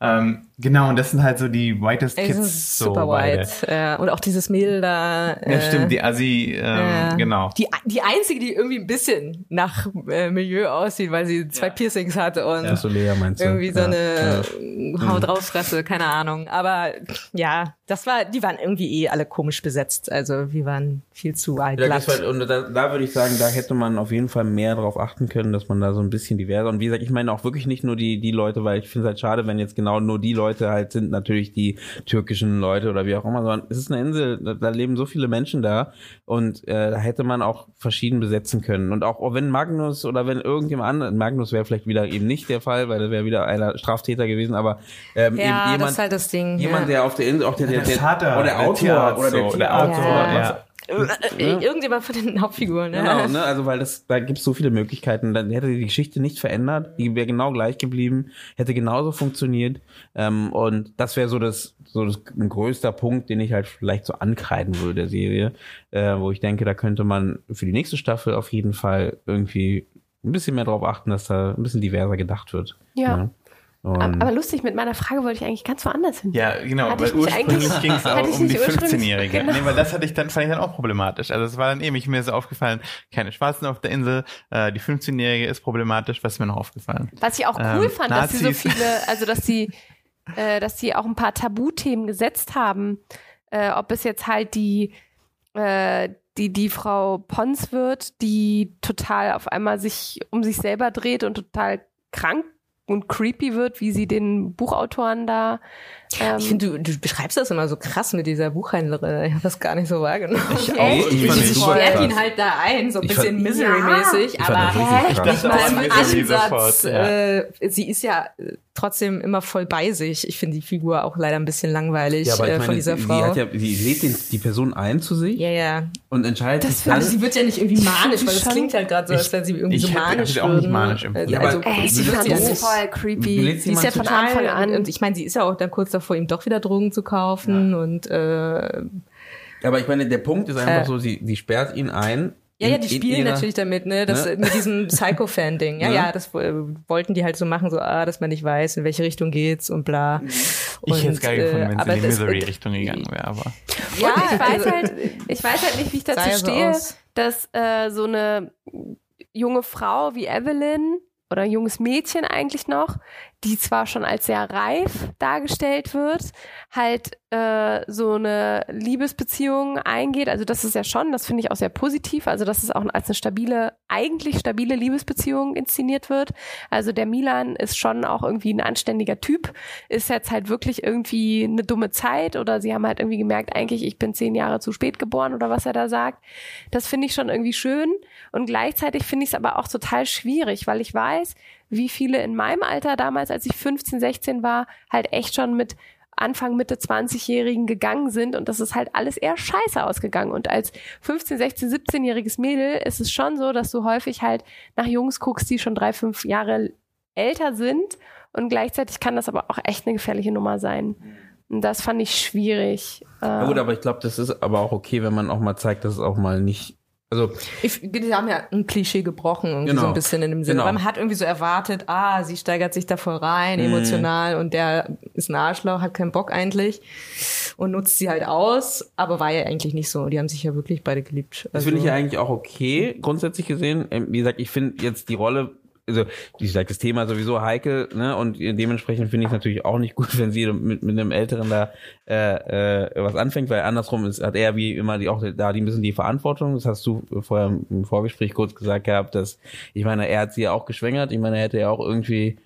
Ähm, genau, und das sind halt so die whitest Kids. so super beide. white. Ja. Und auch dieses Mädel da. Ja, äh, stimmt, die Assi, ähm, ja. genau. Die, die einzige, die irgendwie ein bisschen nach äh, Milieu aussieht, weil sie zwei Piercings hatte und Ach so, Lea meinst du? irgendwie so Ja, eine ja. Haut drauf Fresse, keine Ahnung. Aber ja, das war, die waren irgendwie eh alle komisch besetzt. Also wir waren viel zu Ja, glatt. das war, und da, da würde ich sagen, da hätte man auf jeden Fall mehr drauf achten können, dass man da so ein bisschen diverser und wie gesagt, ich meine auch wirklich nicht nur die die Leute, weil ich finde es halt schade, wenn jetzt genau nur die Leute halt sind, natürlich die türkischen Leute oder wie auch immer, sondern es ist eine Insel, da, da leben so viele Menschen da und äh, da hätte man auch verschieden besetzen können und auch wenn Magnus oder wenn irgendjemand anderes, Magnus wäre vielleicht wieder eben nicht der Fall, weil das wäre wieder einer Straftäter gewesen, aber ähm, ja, eben das jemand, ist halt das Ding. jemand, ja. der auf der Insel, auch der, der, Der der, Vater, oder der der Autor oder der so, der Tierarzt Autor, oder ja. Äh, Irgendjemand von den Hauptfiguren. Ne? Genau, ne? Also weil das, da gibt's so viele Möglichkeiten. Dann hätte die Geschichte nicht verändert, die wäre genau gleich geblieben, hätte genauso funktioniert. Ähm, und das wäre so das, so das ein größter Punkt, den ich halt vielleicht so ankreiden würde der Serie, äh, wo ich denke, da könnte man für die nächste Staffel auf jeden Fall irgendwie ein bisschen mehr drauf achten, dass da ein bisschen diverser gedacht wird. Ja. Ne? Aber, Und- aber lustig, mit meiner Frage wollte ich eigentlich ganz woanders hin. Ja, genau, Hatte weil ursprünglich ging es auch um die nicht ursprünglich- 15-Jährige. genau. Nee, weil das hatte ich dann, fand ich dann auch problematisch. Also es war dann eben, ich, mir ist aufgefallen, keine Schwarzen auf der Insel, äh, die 15-Jährige ist problematisch, was ist mir noch aufgefallen? Was ich auch cool Ähm, fand, dass sie so Nazis. viele, also dass sie, äh, dass sie auch ein paar Tabuthemen gesetzt haben. Äh, ob es jetzt halt die, äh, die, die Frau Pons wird, die total auf einmal sich um sich selber dreht und total krank und creepy wird, wie sie den Buchautoren da. Ähm, Ich finde, du, du beschreibst das immer so krass mit dieser Buchhändlerin. Ich habe das gar nicht so wahrgenommen. Ich auch, ich das super sperrt krass. ihn halt da ein, so ein Ich bisschen Misery-mäßig, Ich das aber Ich dachte ich Misery Ansatz, ja. äh, sie ist ja äh, trotzdem immer voll bei sich. Ich finde die Figur auch leider ein bisschen langweilig ja, aber ich äh, meine, von dieser sie, Frau. sie hat ja, sie lädt den, die Person ein zu sich ja, ja. und entscheidet sich Aber dann. sie wird ja nicht irgendwie manisch, weil das klingt halt gerade so, als wäre sie irgendwie Ich so manisch. hätte auch nicht manisch empfunden. Ja, aber- also, ey, ich sie wird fand ja das voll creepy. Sie ist ja von Anfang Anfang an. Und ich meine, sie ist ja auch dann kurz davor, ihm doch wieder Drogen zu kaufen und äh, Aber ich meine, der Punkt ist einfach Äh. so, sie, sie sperrt ihn ein. Ja, ja, die spielen ihrer- natürlich damit, ne? Das, Ne? Mit diesem Psycho-Fan-Ding. Ja, Ne? ja, das äh, wollten die halt so machen, so, ah, dass man nicht weiß, in welche Richtung geht's und bla. Ich Und, hätte es geil gefunden, äh, wenn es in die Misery-Richtung gegangen wäre, aber. Ja, ich weiß also- halt, ich weiß halt nicht, wie ich dazu Sah ja so stehe, aus. dass äh, so eine junge Frau wie Evelyn oder ein junges Mädchen eigentlich noch, die zwar schon als sehr reif dargestellt wird, halt äh, so eine Liebesbeziehung eingeht. Also das ist ja schon, das finde ich auch sehr positiv. Also dass es auch als eine stabile, eigentlich stabile Liebesbeziehung inszeniert wird. Also der Milan ist schon auch irgendwie ein anständiger Typ, ist jetzt halt wirklich irgendwie eine dumme Zeit oder sie haben halt irgendwie gemerkt, eigentlich ich bin zehn Jahre zu spät geboren oder was er da sagt. Das finde ich schon irgendwie schön und gleichzeitig finde ich es aber auch total schwierig, weil ich weiß, wie viele in meinem Alter damals, als ich 15, 16 war, halt echt schon mit Anfang, Mitte 20-Jährigen gegangen sind und das ist halt alles eher scheiße ausgegangen. Und als 15, 16, 17-jähriges Mädel ist es schon so, dass du häufig halt nach Jungs guckst, die schon drei, fünf Jahre älter sind und gleichzeitig kann das aber auch echt eine gefährliche Nummer sein. Und das fand ich schwierig. Ja Äh, gut, aber ich glaube, das ist aber auch okay, wenn man auch mal zeigt, dass es auch mal nicht, Also Ich, die haben ja ein Klischee gebrochen, irgendwie Genau. so ein bisschen in dem Sinne. Genau. Weil man hat irgendwie so erwartet, ah, sie steigert sich da voll rein, Mhm. emotional, und der ist ein Arschloch, hat keinen Bock eigentlich und nutzt sie halt aus, aber war ja eigentlich nicht so. Die haben sich ja wirklich beide geliebt. Das Also, finde ich ja eigentlich auch okay, grundsätzlich gesehen. Ähm, Wie gesagt, ich finde jetzt die Rolle, also wie gesagt, das Thema sowieso heikel, ne? Und dementsprechend finde ich es natürlich auch nicht gut, wenn sie mit, mit einem Älteren da äh, äh, was anfängt, weil andersrum ist, hat er wie immer die auch da die bisschen die Verantwortung. Das hast du vorher im Vorgespräch kurz gesagt gehabt, dass ich meine, er hat sie ja auch geschwängert. Ich meine, er hätte ja auch irgendwie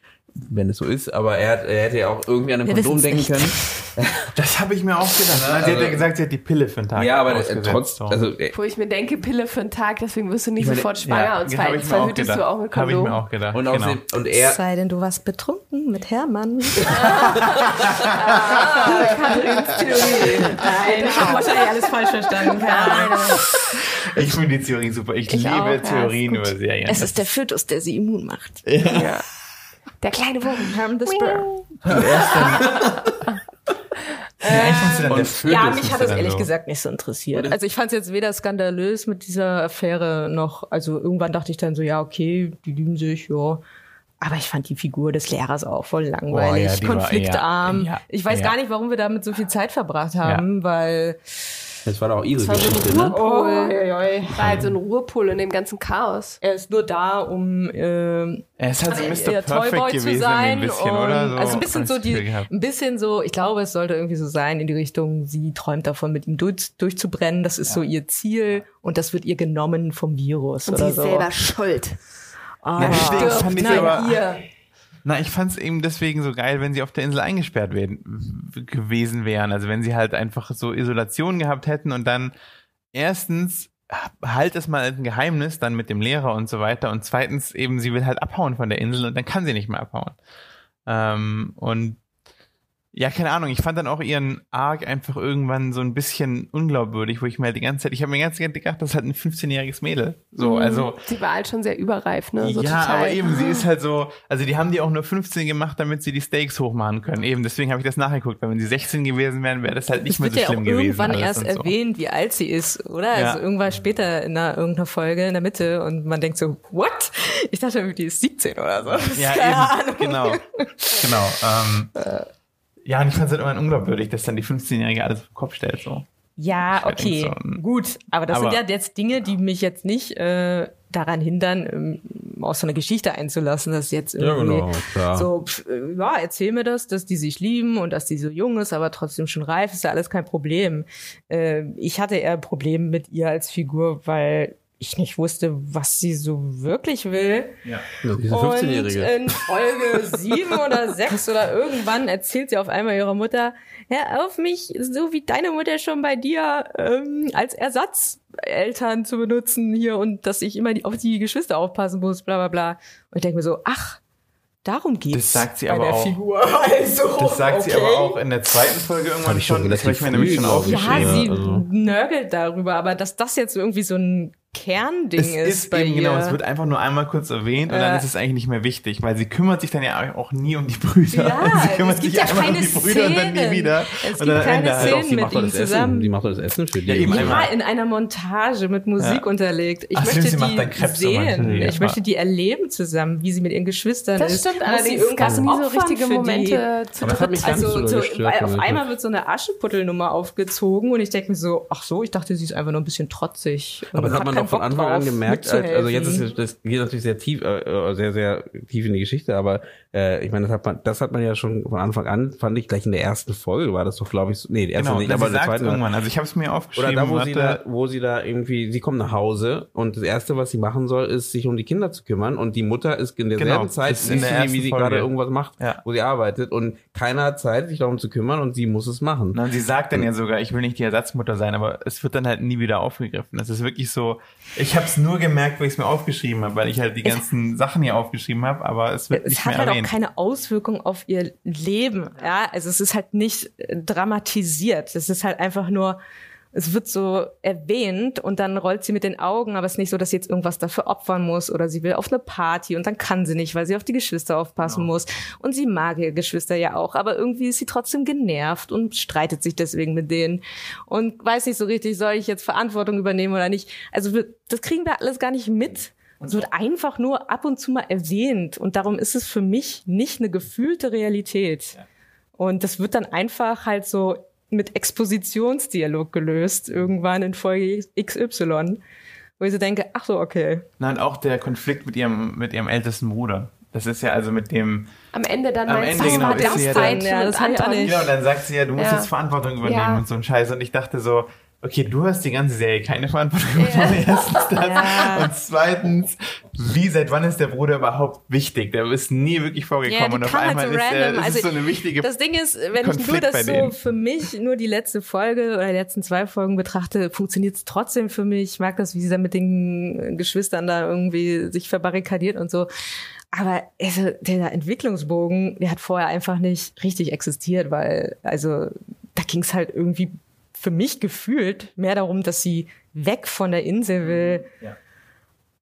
wenn es so ist, aber er, hat, er hätte ja auch irgendwie an ein Wir Kondom denken nicht. können. Das habe ich mir auch gedacht. sie hat also- ja gesagt, sie hat die Pille für einen Tag Ja, aber äh, ausgesetzt, trotz, so. also äh, Wo ich mir denke, Pille für einen Tag, deswegen wirst du nicht Ich meine, sofort schwanger ja, und das hab zwei ich mir auch verhütest du auch mit Habe ich Kondom. mir auch gedacht. und, genau. außerdem, und er, Sei denn, du warst betrunken mit Hermann. Katrins Theorie. Nein, ich habe wahrscheinlich alles falsch verstanden. Keine Ahnung. Ich finde die Theorie super. Ich, Ich liebe auch, ja, Theorien über Serien. Es ist der Fötus, der sie immun macht. Ja. Der kleine Wurm. Hermann the ja, fand's dann der Fötus Ja, mich hat ja das ehrlich so. gesagt nicht so interessiert. Also ich fand es jetzt weder skandalös mit dieser Affäre noch, also irgendwann dachte ich dann so, ja, okay, die lieben sich, ja. Aber ich fand die Figur des Lehrers auch voll langweilig, Oh ja, die war konfliktarm. eher- ja, ich weiß ja. gar nicht, warum wir damit so viel Zeit verbracht haben, weil das war doch auch ihre Das war so ein ne? Ruhepol. War halt so ein Ruhepol in dem ganzen Chaos. er ist nur da, um ähm, Er ist halt so Mr. eher Perfect Toyboy gewesen zu sein. ein bisschen, und, oder? So, also ein bisschen so das die, ein bisschen so, ich glaube, es sollte irgendwie so sein in die Richtung, sie träumt davon, mit ihm durch, durchzubrennen. Das ist so ihr Ziel und das wird ihr genommen vom Virus Und oder sie ist so. selber schuld. Ah, Ja, deswegen stirbt, fand ich nein, aber- ihr. Na, ich fand's eben deswegen so geil, wenn sie auf der Insel eingesperrt werden, gewesen wären. Also wenn sie halt einfach so Isolation gehabt hätten und dann erstens halt es mal ein Geheimnis dann mit dem Lehrer und so weiter und zweitens eben sie will halt abhauen von der Insel und dann kann sie nicht mehr abhauen. Ähm, und ja, keine Ahnung, ich fand dann auch ihren Arc einfach irgendwann so ein bisschen unglaubwürdig, wo ich mir halt die ganze Zeit, ich habe mir die ganze Zeit gedacht, das ist halt ein 15-jähriges Mädel. So, also Sie war halt schon sehr überreif, ne? So ja, total. aber eben, sie ist halt so, also die haben die auch nur 15 gemacht, damit sie die Stakes hochmachen können. Eben, deswegen habe ich das nachgeguckt, weil wenn sie 16 gewesen wären, wäre das halt nicht Es mehr wird so ja schlimm gewesen. irgendwann alles erst so. erwähnt, wie alt sie ist, oder? Ja. Also irgendwann später in einer, irgendeiner Folge in der Mitte und man denkt so, what? Ich dachte, die ist 17 oder so. Ja, eben, genau. Genau. Ähm, ja, und ich fand es halt irgendwann unglaubwürdig, dass dann die 15-Jährige alles auf den Kopf stellt. So. Ja, Ich okay, so, gut. Aber das aber- sind ja jetzt Dinge, die mich jetzt nicht äh, daran hindern, ähm, aus so eine Geschichte einzulassen, dass jetzt irgendwie genau, klar. so, pf, äh, ja, erzähl mir das, dass die sich lieben und dass die so jung ist, aber trotzdem schon reif, ist ja alles kein Problem. Äh, ich hatte eher ein Problem mit ihr als Figur, weil ich nicht wusste, was sie so wirklich will. Ja, diese Und 15-Jährige. in Folge sieben oder sechs oder irgendwann erzählt sie auf einmal ihrer Mutter, hör auf mich, so wie deine Mutter schon bei dir, ähm, als Ersatzeltern zu benutzen hier und dass ich immer die, auf die Geschwister aufpassen muss, bla bla bla. Und ich denke mir so, ach, darum sagt sie bei aber der auch. Figur. Also, Das sagt sie okay. aber auch in der zweiten Folge irgendwann schon. Das habe ich mir nämlich schon ich. Ja, aufgeschrieben. sie also- nörgelt darüber, aber dass das jetzt irgendwie so ein Kernding es ist, ist bei eben ihr. genau, es wird einfach nur einmal kurz erwähnt und dann ist es eigentlich nicht mehr wichtig, weil sie kümmert sich dann ja auch nie um die Brüder. Ja, sie kümmert es gibt sich ja einmal um keine die Brüder und dann nie Szenen. wieder. Es gibt keine Ende halt Szenen die mit macht doch ihm das Essen, zusammen. die macht doch das Essen für die. Ja, eben Ja, in einer Montage mit Musik Ja. unterlegt. Ich Ach, möchte stimmt, sie macht die dann Krebs so sehen. Ich ja. möchte die erleben zusammen, wie sie mit ihren Geschwistern Das ist. stimmt, Muss allerdings sie irgendwas gab es nie so richtige für die? Momente zu das dritt. Also, so auf einmal wird so eine Aschenputtelnummer aufgezogen und ich denke mir so, ach so, ich dachte, sie ist einfach nur ein bisschen trotzig. Aber das hat man doch von Anfang an gemerkt. Als, also jetzt ist es- das geht natürlich sehr tief, äh, äh, sehr sehr tief in die Geschichte, aber äh, ich meine, das hat man, das hat man ja schon von Anfang an, fand ich gleich in der ersten Folge war das doch, glaube ich, so, nee, die erste Genau, nicht, aber in der zweiten. irgendwann. Also ich habe es mir Oder aufgeschrieben. da, wo sie da, wo sie da irgendwie, sie kommt nach Hause und das erste, was sie machen soll, ist sich um die Kinder zu kümmern und die Mutter ist in derselben Genau, Zeit, in der wie, sie Folge. gerade irgendwas macht, Ja. wo sie arbeitet und keiner hat Zeit, sich darum zu kümmern und sie muss es machen. Na, und sie sagt dann ja sogar, ich will nicht die Ersatzmutter sein, aber es wird dann halt nie wieder aufgegriffen. Das ist wirklich so, ich habe es nur gemerkt, weil ich es mir aufgeschrieben habe, weil ich halt die ganzen Sachen hier aufgeschrieben habe, aber es wird es nicht mehr halt erwähnt. Keine Auswirkung auf ihr Leben. Ja, also es ist halt nicht äh, dramatisiert. Es ist halt einfach nur es wird so erwähnt und dann rollt sie mit den Augen, aber es ist nicht so, dass sie jetzt irgendwas dafür opfern muss oder sie will auf eine Party und dann kann sie nicht, weil sie auf die Geschwister aufpassen Genau. muss. Und sie mag ihre Geschwister ja auch, aber irgendwie ist sie trotzdem genervt und streitet sich deswegen mit denen und weiß nicht so richtig, soll ich jetzt Verantwortung übernehmen oder nicht. Also wir, das kriegen wir alles gar nicht mit. Es wird einfach nur ab und zu mal erwähnt und darum ist es für mich nicht eine gefühlte Realität. Und das wird dann einfach halt so mit Expositionsdialog gelöst, irgendwann in Folge XY, wo ich so denke, ach so, okay. Und auch der Konflikt mit ihrem, mit ihrem ältesten Bruder. Das ist ja also mit dem, Am Ende dann Am meinst Ende du, genau, ist sie ja dann- ja, das auch Anton. nicht. ja, und dann sagt sie ja, du musst Ja. jetzt Verantwortung übernehmen Ja. und so ein Scheiß. Und ich dachte so, okay, du hast die ganze Serie keine Verantwortung übernommen. Erstens das. Ja. Und zweitens, wie, seit wann ist der Bruder überhaupt wichtig? Der ist nie wirklich vorgekommen. Ja, und auf halt einmal so ist, der, ist es Also, so eine wichtige Das Ding ist, wenn ich nur Konflikt das so denen. für mich, nur die letzte Folge oder die letzten zwei Folgen betrachte, funktioniert es trotzdem für mich. Ich mag das, wie sie da mit den Geschwistern da irgendwie sich verbarrikadiert und so. Aber also, der Entwicklungsbogen, der hat vorher einfach nicht richtig existiert, weil, also, da ging es halt irgendwie für mich gefühlt mehr darum, dass sie weg von der Insel will. Ja.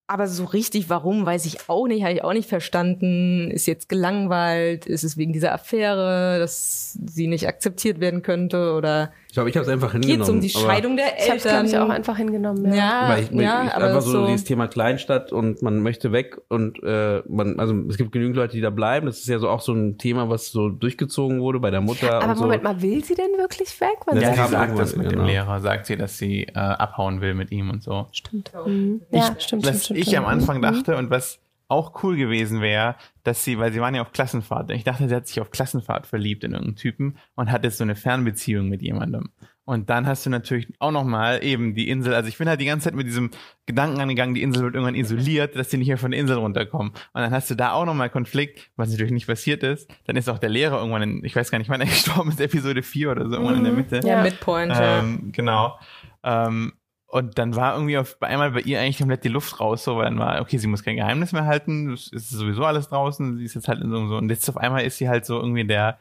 Aber so richtig, warum, weiß ich auch nicht, habe ich auch nicht verstanden. Ist jetzt gelangweilt? Ist es wegen dieser Affäre, dass sie nicht akzeptiert werden könnte? Oder Ich glaube, ich habe es einfach geht hingenommen. es um die Scheidung der Ich habe es, Eltern? glaube ich, auch einfach hingenommen. Ja. ja, Weil ich, ja, ich aber einfach so, so, dieses Thema Kleinstadt und man möchte weg und äh, man, also es gibt genügend Leute, die da bleiben. Das ist ja so auch so ein Thema, was so durchgezogen wurde bei der Mutter. Aber und so. Moment mal, will sie denn wirklich weg? Weil Ja, sie- Ja, sagt das mit genau. dem Lehrer, sagt sie, dass sie äh, abhauen will mit ihm und so. stimmt. Mhm. Ja, stimmt, stimmt, was stimmt. ich stimmt. am Anfang Mhm. dachte und was auch cool gewesen wäre, dass sie, weil sie waren ja auf Klassenfahrt, ich dachte, sie hat sich auf Klassenfahrt verliebt in irgendeinen Typen und hat jetzt so eine Fernbeziehung mit jemandem. Und dann hast du natürlich auch nochmal eben die Insel, also ich bin halt die ganze Zeit mit diesem Gedanken angegangen, die Insel wird irgendwann isoliert, dass sie nicht mehr von der Insel runterkommen. Und dann hast du da auch nochmal Konflikt, was natürlich nicht passiert ist. Dann ist auch der Lehrer irgendwann in, ich weiß gar nicht, wann er gestorben ist, Episode 4 oder so, irgendwann in der Mitte. ja. Midpoint, ja. Ähm, genau. Ähm, und dann war irgendwie auf einmal bei ihr eigentlich komplett die Luft raus, so, weil dann war, okay, sie muss kein Geheimnis mehr halten, es ist sowieso alles draußen, sie ist jetzt halt in so, so und jetzt auf einmal ist sie halt so irgendwie der,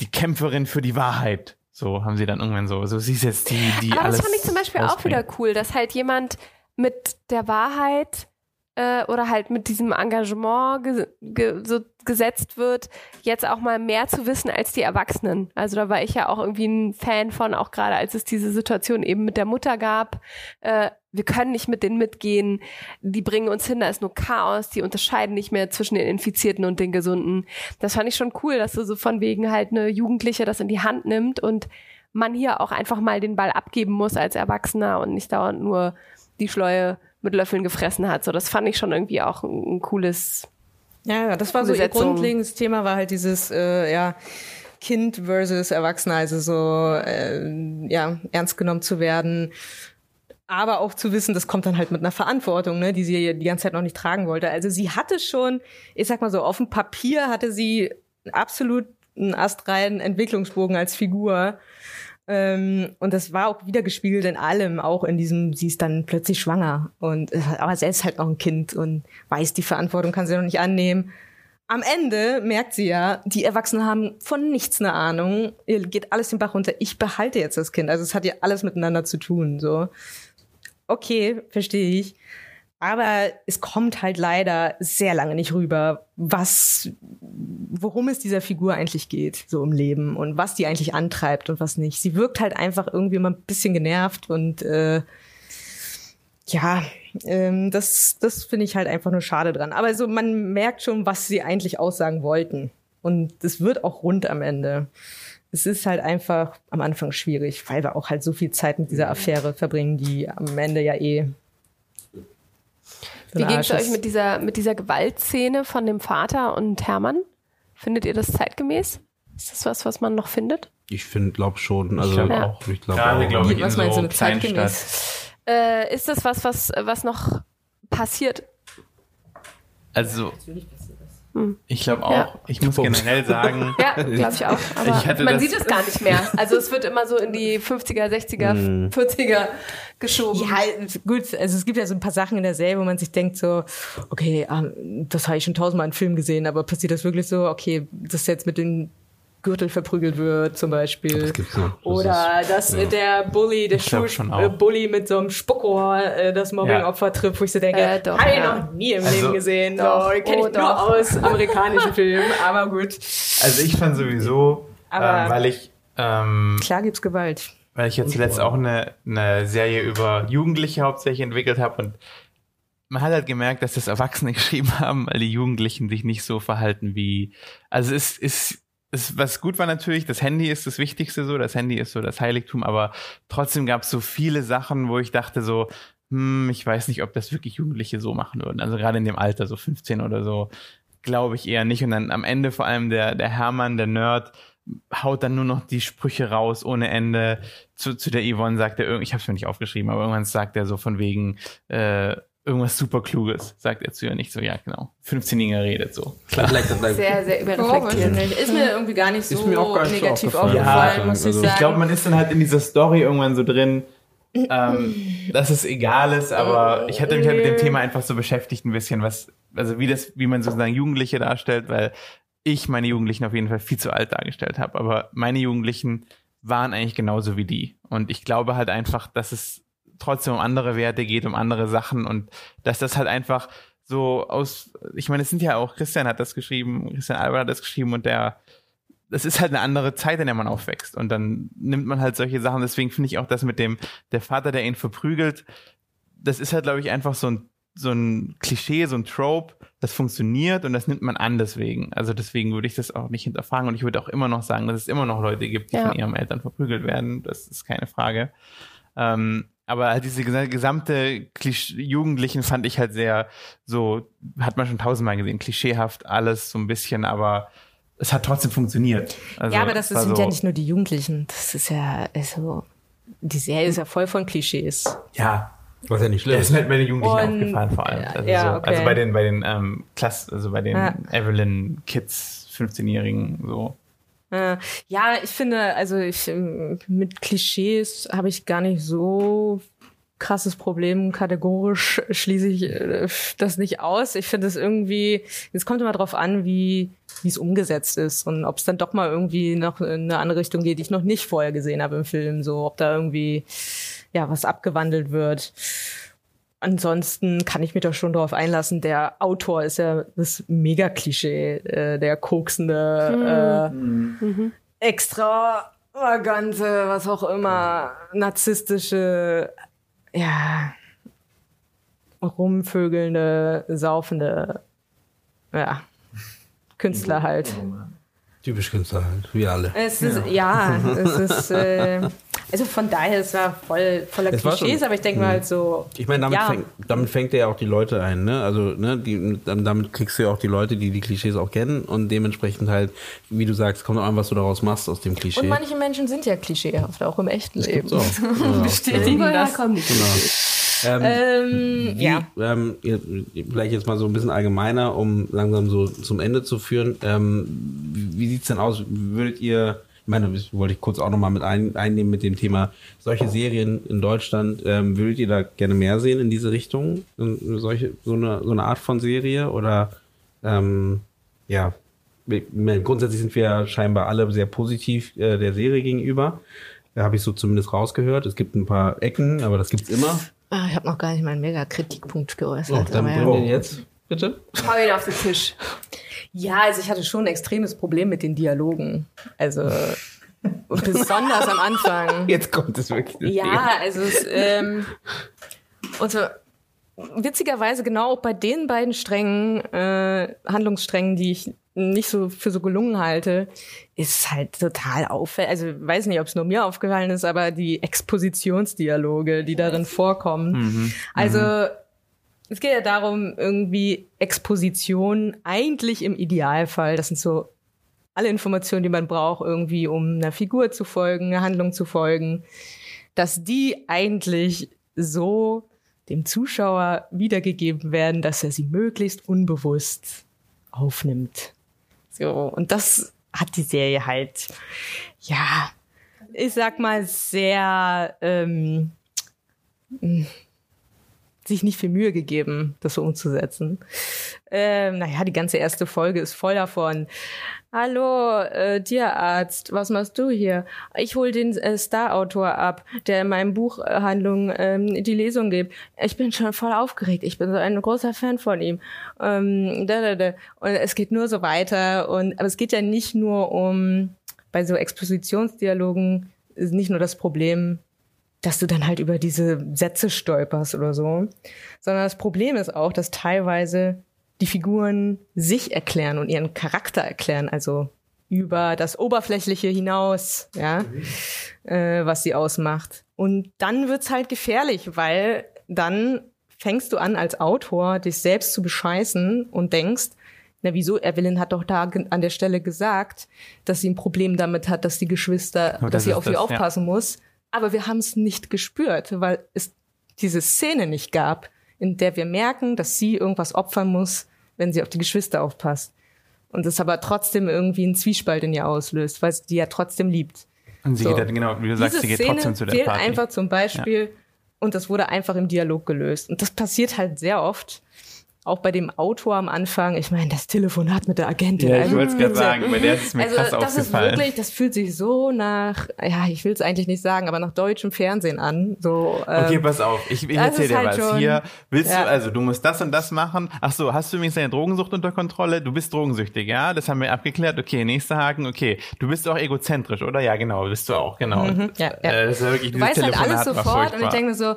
die Kämpferin für die Wahrheit. So haben sie dann irgendwann so, so sie ist jetzt die, die Aber alles das fand ich zum Beispiel auch rausbringt. wieder cool, dass halt jemand mit der Wahrheit äh, oder halt mit diesem Engagement ge ge so gesetzt wird, jetzt auch mal mehr zu wissen als die Erwachsenen. Also da war ich ja auch irgendwie ein Fan von, auch gerade als es diese Situation eben mit der Mutter gab. Äh, wir können nicht mit denen mitgehen, die bringen uns hin, da ist nur Chaos, die unterscheiden nicht mehr zwischen den Infizierten und den Gesunden. Das fand ich schon cool, dass du so von wegen halt eine Jugendliche das in die Hand nimmt und man hier auch einfach mal den Ball abgeben muss als Erwachsener und nicht dauernd nur die Schleue mit Löffeln gefressen hat. So, das fand ich schon irgendwie auch ein, ein cooles. Ja, ja, das war so ihr Besetzung. grundlegendes Thema, war halt dieses, äh, ja, Kind versus Erwachsener, also so, äh, ja, ernst genommen zu werden. Aber auch zu wissen, das kommt dann halt mit einer Verantwortung, ne, die sie die ganze Zeit noch nicht tragen wollte. Also sie hatte schon, ich sag mal so, auf dem Papier hatte sie absolut einen astreinen Entwicklungsbogen als Figur. Ähm, und das war auch wieder gespiegelt in allem, auch in diesem, sie ist dann plötzlich schwanger und äh, aber selbst halt noch ein Kind und weiß, die Verantwortung kann sie noch nicht annehmen. Am Ende merkt sie ja, die Erwachsenen haben von nichts eine Ahnung. Ihr geht alles den Bach runter. Ich behalte jetzt das Kind. Also es hat ja alles miteinander zu tun. So, okay, verstehe ich. Aber es kommt halt leider sehr lange nicht rüber, was, worum es dieser Figur eigentlich geht, so im Leben und was die eigentlich antreibt und was nicht. Sie wirkt halt einfach irgendwie immer ein bisschen genervt und äh, ja, ähm, das, das finde ich halt einfach nur schade dran. Aber so, man merkt schon, was sie eigentlich aussagen wollten. Und es wird auch rund am Ende. Es ist halt einfach am Anfang schwierig, weil wir auch halt so viel Zeit mit dieser Affäre verbringen, die am Ende ja eh. Wie ging es euch mit dieser, mit dieser Gewaltszene von dem Vater und Hermann? Findet ihr das zeitgemäß? Ist das was, was man noch findet? Ich finde, glaub schon. Also, glaub Ja. auch. Ich glaube Gerade, auch. glaub ich, Was in meinst so du mit zeitgemäß? Äh, ist das was, was, was noch passiert? Also, Hm. ich glaube auch, Ja. ich muss generell sagen, Ja, glaube ich auch. Aber Ich hatte man sieht es gar nicht mehr. Also es wird immer so in die 50er, 60er, 40er geschoben. Ja, gut, also es gibt ja so ein paar Sachen in der Serie, wo man sich denkt so, okay, ähm, das habe ich schon tausendmal in Filmen gesehen, aber passiert das wirklich so? Okay, das ist jetzt mit den Gürtel verprügelt wird, zum Beispiel. Das gibt's noch. Das Oder ist- dass ja. der Bully, der. Schulbully mit so einem Spuckrohr äh, das Mobbing-Opfer trifft, wo ich so denke, Äh, doch, hab ich ja. noch nie im Also- Leben gesehen. Doch, so, kenne ich oh, nur doch. aus amerikanischen Filmen, aber gut. Also ich fand sowieso, Aber- ähm, weil ich ähm, Klar gibt's Gewalt. weil ich ja zuletzt auch eine, eine Serie über Jugendliche hauptsächlich entwickelt habe und man hat halt gemerkt, dass das Erwachsene geschrieben haben, weil die Jugendlichen sich nicht so verhalten wie, also es ist, es, was gut war natürlich, das Handy ist das Wichtigste so, das Handy ist so das Heiligtum, aber trotzdem gab es so viele Sachen, wo ich dachte so, hm, ich weiß nicht, ob das wirklich Jugendliche so machen würden. Also gerade in dem Alter, so 15 oder so, glaube ich eher nicht. Und dann am Ende vor allem der, der Hermann, der Nerd, haut dann nur noch die Sprüche raus ohne Ende. Zu, zu der Yvonne sagt er, ich habe es mir nicht aufgeschrieben, aber irgendwann sagt er so von wegen äh, irgendwas super Kluges, sagt er zu ihr nicht so, ja genau. 15-Jähriger redet so. Klar. Sehr, sehr überreflektiert. Ist mir irgendwie gar nicht so Ist mir auch gar nicht so negativ aufgefallen. aufgefallen, Ja, muss ich also- sagen. Ich glaube, man ist dann halt in dieser Story irgendwann so drin, ähm, dass es egal ist, aber ich hatte mich halt mit dem Thema einfach so beschäftigt ein bisschen, was, also wie das, wie man sozusagen Jugendliche darstellt, weil ich meine Jugendlichen auf jeden Fall viel zu alt dargestellt habe, aber meine Jugendlichen waren eigentlich genauso wie die. Und ich glaube halt einfach, dass es trotzdem um andere Werte geht, um andere Sachen und dass das halt einfach so aus, ich meine, es sind ja auch, Christian hat das geschrieben, Christian Albert hat das geschrieben und der, das ist halt eine andere Zeit, in der man aufwächst. Und dann nimmt man halt solche Sachen. Deswegen finde ich auch das mit dem, der Vater, der ihn verprügelt, das ist halt, glaube ich, einfach so ein, so ein Klischee, so ein Trope, das funktioniert und das nimmt man an deswegen. Also deswegen würde ich das auch nicht hinterfragen und ich würde auch immer noch sagen, dass es immer noch Leute gibt, die Ja. von ihren Eltern verprügelt werden. Das ist keine Frage. Ähm, aber halt diese gesa- gesamte Klisch Jugendlichen fand ich halt sehr so, hat man schon tausendmal gesehen, klischeehaft alles so ein bisschen, aber es hat trotzdem funktioniert. Also, ja, aber das war sind so, ja nicht nur die Jugendlichen. Das ist ja, also, die Serie ist ja voll von Klischees. Ja, was ja nicht schlimm das ist halt bei den Jugendlichen Und- aufgefallen vor allem. Also, ja, so, okay. also bei den, bei den ähm, Klass, also bei den Ja. Evelyn Kids, 15-Jährigen, so. Äh, ja, ich finde, also ich, ähm, mit Klischees habe ich gar nicht so krasses Problem. Kategorisch schließe ich äh, das nicht aus. Ich finde es irgendwie, es kommt immer drauf an, wie wie es umgesetzt ist und ob es dann doch mal irgendwie noch in eine andere Richtung geht, die ich noch nicht vorher gesehen habe im Film. So, ob da irgendwie ja was abgewandelt wird. Ansonsten kann ich mich doch schon darauf einlassen. Der Autor ist ja das Mega-Klischee, äh, der koksende, äh, extravagante, was auch immer, narzisstische, ja, rumvögelnde, saufende, ja, Künstler halt. Typisch Künstler halt, wie alle. Es ist, ja, es ist, äh, also von daher, es war voll, voller Es Klischees, aber ich denke mal halt so, Ich meine, damit, Ja. fängt, damit fängt er ja auch die Leute ein, ne? Also, ne, die, damit kriegst du ja auch die Leute, die die Klischees auch kennen und dementsprechend halt, wie du sagst, kommt auch an, was du daraus machst aus dem Klischee. und manche Menschen sind ja klischeehaft, auch im echten Leben. so. Genau. Bestätigen das. kommen die Ähm, Ähm, Wie, ja. ähm, vielleicht jetzt mal so ein bisschen allgemeiner, um langsam so zum Ende zu führen. Ähm, wie wie sieht's denn aus? Würdet ihr, ich meine, das wollte ich kurz auch nochmal mit ein, einnehmen mit dem Thema, solche Serien in Deutschland, ähm, würdet ihr da gerne mehr sehen in diese Richtung? In Solche, so eine, so eine Art von Serie? Oder ähm, ja, grundsätzlich sind wir ja scheinbar alle sehr positiv äh, der Serie gegenüber. Da habe ich so zumindest rausgehört. Es gibt ein paar Ecken, aber das gibt's immer. Ah, ich habe noch gar nicht meinen Mega-Kritikpunkt geäußert. dann aber bringen ja. wir jetzt, bitte. Hau ihn auf den Tisch. Ja, also ich hatte schon ein extremes Problem mit den Dialogen. Also besonders am Anfang. Jetzt kommt es wirklich. Ja, also es, ähm, und so, witzigerweise genau auch bei den beiden Strängen, äh, Handlungssträngen, die ich nicht so für so gelungen halte, ist halt total auffällig. Also weiß nicht, ob es nur mir aufgefallen ist, aber die Expositionsdialoge, die darin vorkommen. Also es geht ja darum, irgendwie Exposition eigentlich im Idealfall, das sind so alle Informationen, die man braucht, irgendwie, um einer Figur zu folgen, einer Handlung zu folgen, dass die eigentlich so dem Zuschauer wiedergegeben werden, dass er sie möglichst unbewusst aufnimmt. So, und das hat die Serie halt, ja, ich sag mal, sehr ähm, sich nicht viel Mühe gegeben, das so umzusetzen. Ähm, naja, die ganze erste Folge ist voll davon. Hallo, äh, Tierarzt, was machst du hier? Ich hol den äh, Star-Autor ab, der in meinem Buchhandlung ähm, die Lesung gibt. Ich bin schon voll aufgeregt. Ich bin so ein großer Fan von ihm. Ähm, da, da, da. Und es geht nur so weiter. Und aber es geht ja nicht nur um bei so Expositionsdialogen ist nicht nur das Problem, dass du dann halt über diese Sätze stolperst oder so, sondern das Problem ist auch, dass teilweise die Figuren sich erklären und ihren Charakter erklären, also über das Oberflächliche hinaus, ja, mhm. äh, was sie ausmacht. Und dann wird's halt gefährlich, weil dann fängst du an als Autor dich selbst zu bescheißen und denkst, na wieso, Evelyn hat doch da an der Stelle gesagt, dass sie ein Problem damit hat, dass die Geschwister, oh, das dass sie auf sie aufpassen ja. muss aber wir haben es nicht gespürt, weil es diese Szene nicht gab, in der wir merken, dass sie irgendwas opfern muss, wenn sie auf die Geschwister aufpasst. Und das aber trotzdem irgendwie einen Zwiespalt in ihr auslöst, weil sie die ja trotzdem liebt. Und sie so. geht halt, genau, wie du sagst, Diese sie geht Szene trotzdem zu der fehlt Party. einfach zum Beispiel, ja. und das wurde einfach im Dialog gelöst. Und das passiert halt sehr oft auch bei dem Autor am Anfang, ich meine, das Telefonat mit der Agentin. Ja, ich wollte es gerade sagen, bei der ist es mir also, krass das aufgefallen. Ist wirklich, das fühlt sich so nach, ja, ich will es eigentlich nicht sagen, aber nach deutschem Fernsehen an. So, ähm, okay, pass auf, ich, ich erzähl dir halt was. Schon, Hier, willst ja. du, also du musst das und das machen. Ach so, hast du übrigens deine Drogensucht unter Kontrolle? Du bist drogensüchtig, ja? Das haben wir abgeklärt. Okay, nächster Haken, okay. Du bist auch egozentrisch, oder? Ja, genau, bist du auch, genau. Mhm, ja, ja. Äh, das ist ja wirklich, du weißt halt alles sofort und ich denke mir so,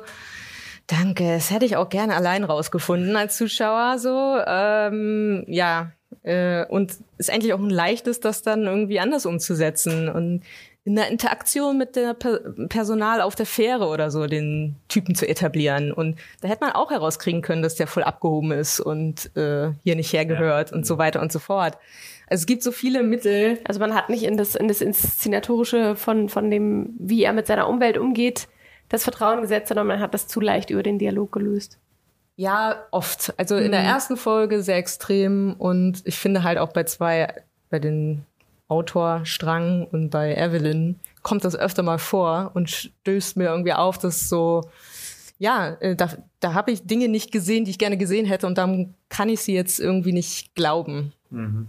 Danke, das hätte ich auch gerne allein rausgefunden als Zuschauer. So, ähm, ja, äh, und ist eigentlich auch ein leichtes, das dann irgendwie anders umzusetzen und in der Interaktion mit der per Personal auf der Fähre oder so den Typen zu etablieren. Und da hätte man auch herauskriegen können, dass der voll abgehoben ist und äh, hier nicht hergehört ja. und so weiter und so fort. Also es gibt so viele Mittel. Also man hat nicht in das, in das Inszenatorische von, von dem, wie er mit seiner Umwelt umgeht, das Vertrauen gesetzt, sondern man hat das zu leicht über den Dialog gelöst. Ja, oft. Also mhm. in der mhm. ersten Folge sehr extrem und ich finde halt auch bei zwei, bei den Autorstrang und bei Evelyn kommt das öfter mal vor und stößt mir irgendwie auf, dass so, ja, äh, da, da habe ich Dinge nicht gesehen, die ich gerne gesehen hätte und dann kann ich sie jetzt irgendwie nicht glauben. Mhm.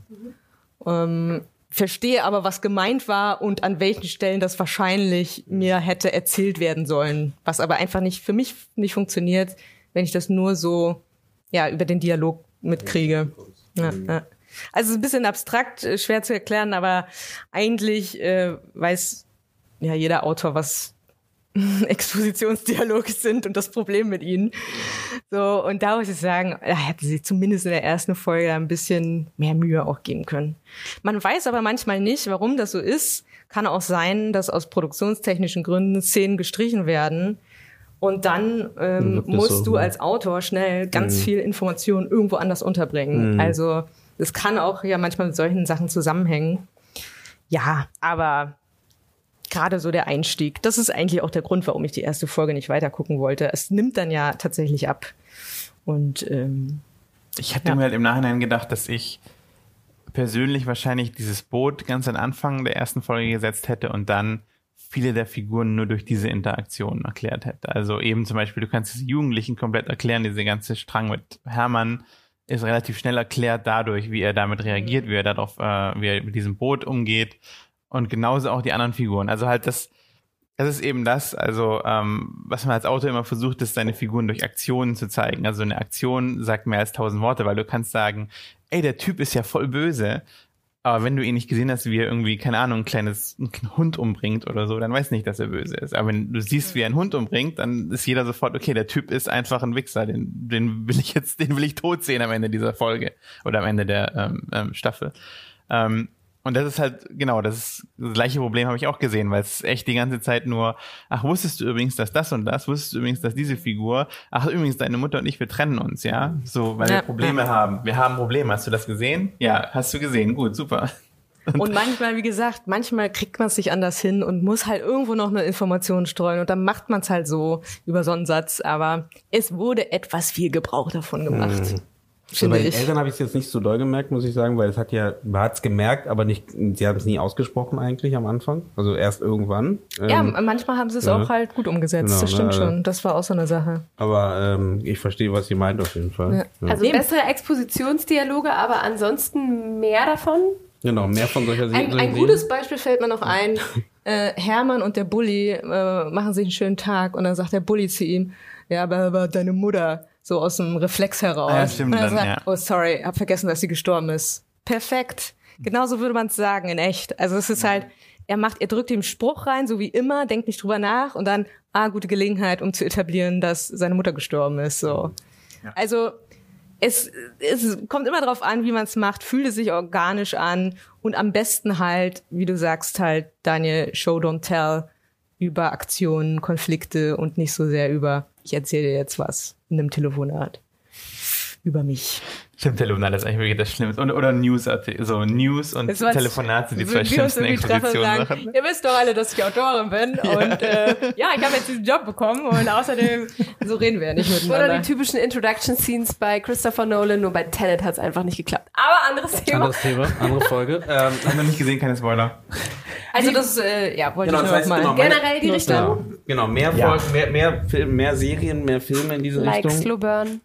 Ähm, verstehe aber, was gemeint war und an welchen Stellen das wahrscheinlich mir hätte erzählt werden sollen. Was aber einfach nicht für mich nicht funktioniert, wenn ich das nur so ja über den Dialog mitkriege. Ja, ja. Also ein bisschen abstrakt, äh, schwer zu erklären, aber eigentlich äh, weiß ja jeder Autor, was Expositionsdialoge sind und das Problem mit ihnen. So, und da muss ich sagen, da hätte sie zumindest in der ersten Folge ein bisschen mehr Mühe auch geben können. Man weiß aber manchmal nicht, warum das so ist. Kann auch sein, dass aus produktionstechnischen Gründen Szenen gestrichen werden. Und dann ähm, musst so, du als Autor schnell ganz mhm. viel Information irgendwo anders unterbringen. Mhm. Also es kann auch ja manchmal mit solchen Sachen zusammenhängen. Ja, aber gerade so der Einstieg. Das ist eigentlich auch der Grund, warum ich die erste Folge nicht weiter gucken wollte. Es nimmt dann ja tatsächlich ab. Und ähm, ich hatte ja. mir halt im Nachhinein gedacht, dass ich persönlich wahrscheinlich dieses Boot ganz am Anfang der ersten Folge gesetzt hätte und dann viele der Figuren nur durch diese Interaktion erklärt hätte. Also eben zum Beispiel, du kannst es Jugendlichen komplett erklären, diese ganze Strang mit Hermann ist relativ schnell erklärt dadurch, wie er damit reagiert, wie er darauf, äh, wie er mit diesem Boot umgeht und genauso auch die anderen Figuren. Also halt das, das ist eben das, also ähm, was man als Autor immer versucht, ist seine Figuren durch Aktionen zu zeigen. Also eine Aktion sagt mehr als tausend Worte, weil du kannst sagen, ey, der Typ ist ja voll böse. Aber wenn du ihn nicht gesehen hast, wie er irgendwie, keine Ahnung, ein kleines ein Hund umbringt oder so, dann weiß nicht, dass er böse ist. Aber wenn du siehst, wie er einen Hund umbringt, dann ist jeder sofort, okay, der Typ ist einfach ein Wichser, den, den will ich jetzt, den will ich tot sehen am Ende dieser Folge oder am Ende der ähm, ähm, Staffel. Ähm, und das ist halt, genau, das ist das gleiche Problem habe ich auch gesehen, weil es echt die ganze Zeit nur, ach, wusstest du übrigens, dass das und das, wusstest du übrigens, dass diese Figur, ach, übrigens, deine Mutter und ich, wir trennen uns, ja? So, weil ja, wir Probleme ja. haben. Wir haben Probleme. Hast du das gesehen? Ja, hast du gesehen. Gut, super. Und, und manchmal, wie gesagt, manchmal kriegt man es sich anders hin und muss halt irgendwo noch eine Information streuen und dann macht man es halt so über so einen Satz, aber es wurde etwas viel Gebrauch davon gemacht. Mhm. Also bei den ich. Eltern habe ich es jetzt nicht so doll gemerkt, muss ich sagen, weil es hat ja, man hat es gemerkt, aber nicht, sie haben es nie ausgesprochen eigentlich am Anfang. Also erst irgendwann. Ja, Ähm, manchmal haben sie es ja. auch halt gut umgesetzt. Genau, das stimmt ne, also- schon. Das war auch so eine Sache. aber ähm, ich verstehe, was ihr meint auf jeden Fall. Ja. Also Eben. bessere Expositionsdialoge, aber ansonsten mehr davon. Genau, mehr von solcher Ein, ein gutes Beispiel fällt mir noch ein. Äh, Hermann und der Bulli äh, machen sich einen schönen Tag und dann sagt der Bulli zu ihm, ja, aber, aber deine Mutter, so aus dem Reflex heraus. Ah, ja, stimmt, und dann, sagt, ja. oh sorry, hab vergessen, dass sie gestorben ist. Perfekt. Genauso würde man es sagen in echt. Also es ist halt, er macht, er drückt ihm Spruch rein, so wie immer, denkt nicht drüber nach und dann, ah, gute Gelegenheit, um zu etablieren, dass seine Mutter gestorben ist. So. Also es, es kommt immer darauf an, wie man es macht, fühlt es sich organisch an und am besten halt, wie du sagst, halt Daniel Show Don't Tell über Aktionen, Konflikte und nicht so sehr über, ich erzähle dir jetzt was in einem Telefonat über mich. Stimmt, Telefonat ist eigentlich wirklich das Schlimmste. Und, oder News, so News und Das Telefonat sind die so zwei schlimmsten Expositionssachen. Ihr wisst doch alle, dass ich Autorin bin und äh, ja, ich habe jetzt diesen Job bekommen und außerdem, so reden wir ja nicht Oder miteinander. die typischen Introduction Scenes bei Christopher Nolan, nur bei Tenet hat es einfach nicht geklappt. Aber anderes Thema. Anderes Thema, andere Folge. ähm, Hab noch nicht gesehen, keine Spoiler. Also das, äh, ja, wollte Genau, ich das nur heißt, noch mal. genau, Generell die Richtung. genau, genau, mehr Ja. Folgen, mehr, mehr, Film, mehr Serien, mehr Filme in diese Like Richtung. Slow Burn.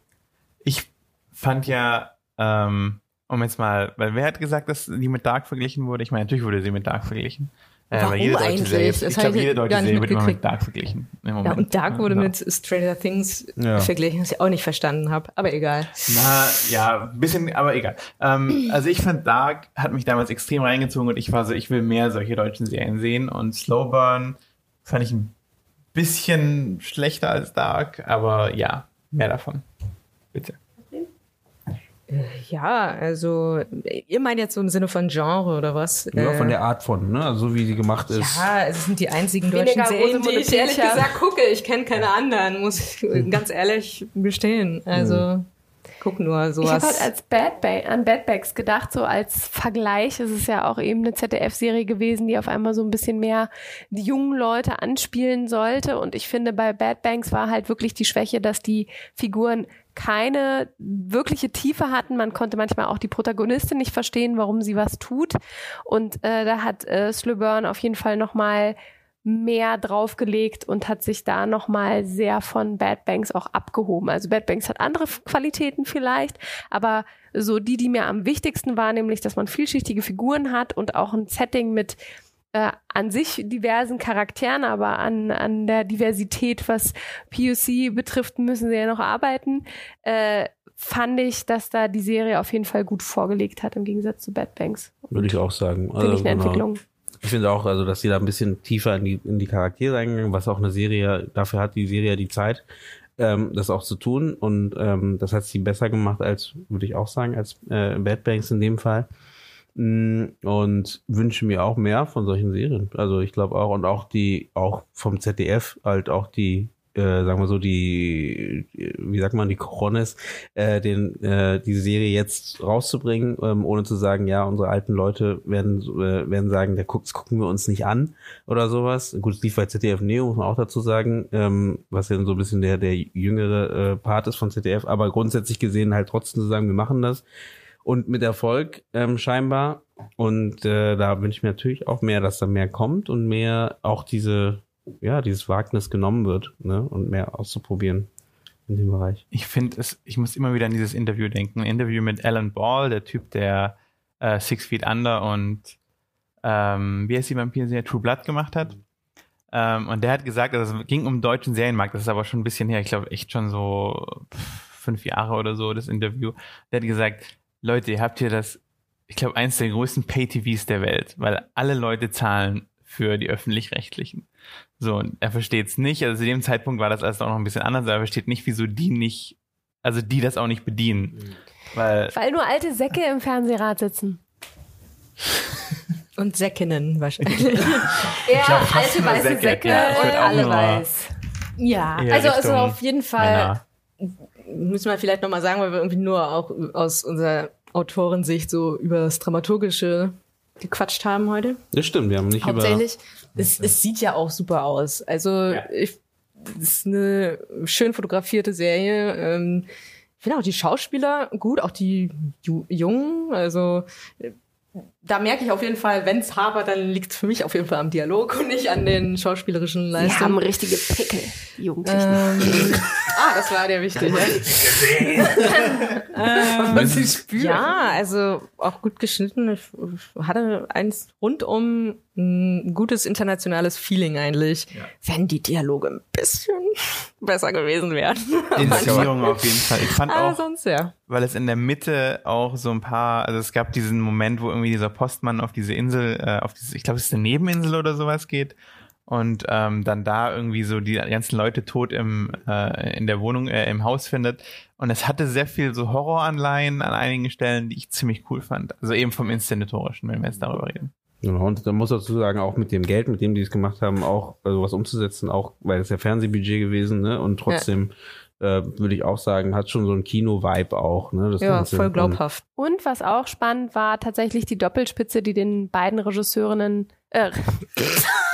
Fand ja, ähm, um jetzt mal, weil wer hat gesagt, dass die mit Dark verglichen wurde? Ich meine, natürlich wurde sie mit Dark verglichen. Äh, Warum weil jede deutsche eigentlich? Serie, ich glaube, jede deutsche Serie wird immer mit. Dark verglichen. Ja, und Dark wurde Genau. mit Stranger Things Ja. verglichen, was ich auch nicht verstanden habe. Aber egal. Na, ja, ein bisschen, aber egal. Ähm, also ich fand Dark hat mich damals extrem reingezogen und ich war so, ich will mehr solche deutschen Serien sehen und Slow Burn fand ich ein bisschen schlechter als Dark, aber ja, mehr davon. Bitte. Ja, also ihr meint jetzt so im Sinne von Genre oder was? Ja, Äh, von der Art von, ne? Also so wie sie gemacht ist. Ja, es sind die einzigen Weniger deutschen Serien, die ich ehrlich gesagt gucke. Ich kenne keine anderen, muss ich ganz ehrlich gestehen. Also guck nur Ich habe sowas. halt als Bad ba an Bad Bags gedacht, so als Vergleich. Es ist ja auch eben eine ZDF-Serie gewesen, die auf einmal so ein bisschen mehr die jungen Leute anspielen sollte. Und ich finde, bei Bad Banks war halt wirklich die Schwäche, dass die Figuren keine wirkliche Tiefe hatten. Man konnte manchmal auch die Protagonistin nicht verstehen, warum sie was tut. Und äh, da hat äh, Slöburn auf jeden Fall noch mal mehr draufgelegt und hat sich da nochmal sehr von Bad Banks auch abgehoben. Also Bad Banks hat andere Qualitäten vielleicht, aber so die, die mir am wichtigsten war, nämlich, dass man vielschichtige Figuren hat und auch ein Setting mit äh, an sich diversen Charakteren, aber an, an der Diversität, was POC betrifft, müssen sie ja noch arbeiten, äh, fand ich, dass da die Serie auf jeden Fall gut vorgelegt hat, im Gegensatz zu Bad Banks. Würde ich auch sagen. Finde ich eine genau. Entwicklung. Ich finde auch, also, dass sie da ein bisschen tiefer in die, in die Charaktere eingegangen, was auch eine Serie, dafür hat die Serie ja die Zeit, ähm, das auch zu tun. Und ähm, das hat sie besser gemacht als, würde ich auch sagen, als äh, Bad Banks in dem Fall. Mm, Und wünsche mir auch mehr von solchen Serien. Also ich glaube auch, und auch die, auch vom ZDF, halt auch die, äh, sagen wir so, die, wie sagt man, die Corones, äh, den, äh, die Serie jetzt rauszubringen, ähm, ohne zu sagen, ja, unsere alten Leute werden, äh, werden sagen, der guckt, gucken wir uns nicht an oder sowas. Gut, es lief bei ZDF Neo, muss man auch dazu sagen, ähm, was ja so ein bisschen der, der jüngere äh, Part ist von ZDF, aber grundsätzlich gesehen halt trotzdem zu sagen, wir machen das. Und mit Erfolg ähm, scheinbar. Und äh, da wünsche ich mir natürlich auch mehr, dass da mehr kommt und mehr auch diese, ja, dieses Wagnis genommen wird, ne? Und mehr auszuprobieren in dem Bereich. Ich finde es, ich muss immer wieder an dieses Interview denken. Ein Interview mit Alan Ball, der Typ, der äh, Six Feet Under und ähm, wie heißt die Vampir-Serie True Blood gemacht hat. Ähm, und der hat gesagt, also es ging um den deutschen Serienmarkt, das ist aber schon ein bisschen her, ich glaube echt schon so fünf Jahre oder so, das Interview. Der hat gesagt, Leute, ihr habt hier das, ich glaube, eins der größten Pay-TVs der Welt, weil alle Leute zahlen für die öffentlich-rechtlichen. So, und er versteht es nicht. Also zu dem Zeitpunkt war das alles auch noch ein bisschen anders, aber er versteht nicht, wieso die nicht, also die das auch nicht bedienen. Weil, Weil nur alte Säcke im Fernsehrat sitzen. Und Säckinnen wahrscheinlich. Ja, glaub, alte weiße Säcke. Säcke Ja, und alle weiß. ja, also, also auf jeden Fall Männer. Müssen wir vielleicht nochmal sagen, weil wir irgendwie nur auch aus unserer Autorensicht so über das Dramaturgische gequatscht haben heute. Das stimmt, wir haben nicht Hauptsächlich, es, es sieht ja auch super aus. Also Ja. ich, es ist eine schön fotografierte Serie. Ähm, finde auch die Schauspieler gut, auch die Ju Jungen. Also äh, da merke ich auf jeden Fall, wenn es hapert, dann liegt es für mich auf jeden Fall am Dialog und nicht an den schauspielerischen Die Leistungen. haben richtige Pickel, die Jugendlichen. Ähm, ah, das war der wichtige. Spüren. Ja, also auch gut geschnitten. Ich hatte eins rundum ein gutes internationales Feeling eigentlich, wenn die Dialoge ein bisschen besser gewesen wären. Inszenierung auf jeden Fall. Ich fand Aber auch, sonst ja. weil es in der Mitte auch so ein paar, also es gab diesen Moment, wo irgendwie dieser Postmann auf diese Insel, äh, auf diese, ich glaube, es ist eine Nebeninsel oder sowas geht und ähm, dann da irgendwie so die ganzen Leute tot im äh, in der Wohnung, äh, im Haus findet. Und es hatte sehr viel so Horroranleihen an einigen Stellen, die ich ziemlich cool fand. Also eben vom Inszenatorischen, wenn wir jetzt darüber reden. Genau, und da muss dazu sagen, auch mit dem Geld, mit dem die es gemacht haben, auch äh, sowas umzusetzen, auch weil es ja Fernsehbudget gewesen, ne? Und trotzdem äh, würde ich auch sagen, hat schon so ein Kino-Vibe auch, ne? Das Ja, Ganze. voll glaubhaft. Und was auch spannend war, tatsächlich die Doppelspitze, die den beiden Regisseurinnen, äh,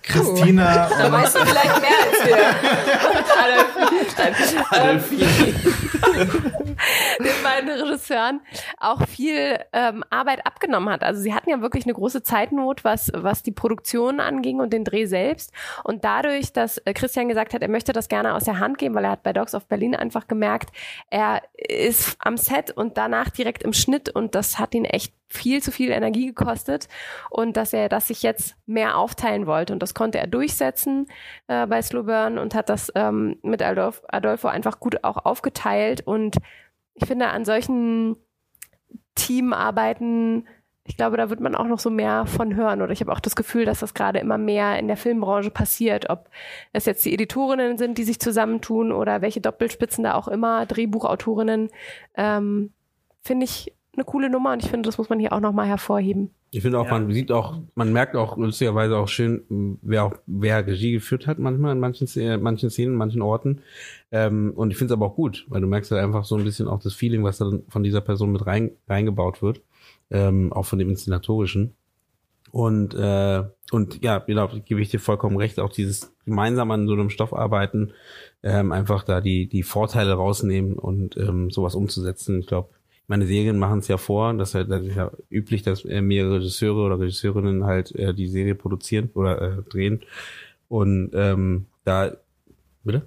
Christina Da weißt du vielleicht mehr als wir. den beiden Regisseuren auch viel ähm, Arbeit abgenommen hat. Also sie hatten ja wirklich eine große Zeitnot, was, was die Produktion anging und den Dreh selbst. Und dadurch, dass äh, Christian gesagt hat, er möchte das gerne aus der Hand geben, weil er hat bei Dogs of Berlin einfach gemerkt, er ist am Set und danach direkt im Schnitt und das hat ihn echt viel zu viel Energie gekostet und dass er das sich jetzt mehr aufteilen wollte. Und das konnte er durchsetzen äh, bei Slow Burn und hat das ähm, mit Adolf, Adolfo einfach gut auch aufgeteilt. Und ich finde, an solchen Teamarbeiten, ich glaube, da wird man auch noch so mehr von hören. Oder ich habe auch das Gefühl, dass das gerade immer mehr in der Filmbranche passiert. Ob es jetzt die Editorinnen sind, die sich zusammentun oder welche Doppelspitzen da auch immer, Drehbuchautorinnen, ähm, finde ich eine coole Nummer und ich finde, das muss man hier auch nochmal hervorheben. Ich finde auch, Ja. man sieht auch, man merkt auch lustigerweise auch schön, wer auch, wer Regie geführt hat manchmal in manchen, Szenen- manchen Szenen, manchen Orten. Ähm, und ich finde es aber auch gut, weil du merkst halt einfach so ein bisschen auch das Feeling, was dann von dieser Person mit rein, reingebaut wird. Ähm, auch von dem Inszenatorischen. Und, äh, und ja, genau, gebe ich dir vollkommen recht, auch dieses gemeinsam an so einem Stoff arbeiten, ähm, einfach da die, die Vorteile rausnehmen und ähm, sowas umzusetzen. Ich glaube, meine Serien machen es ja vor, das ist, halt, das ist ja üblich, dass äh, mehrere Regisseure oder Regisseurinnen halt äh, die Serie produzieren oder äh, drehen. Und ähm, da, bitte?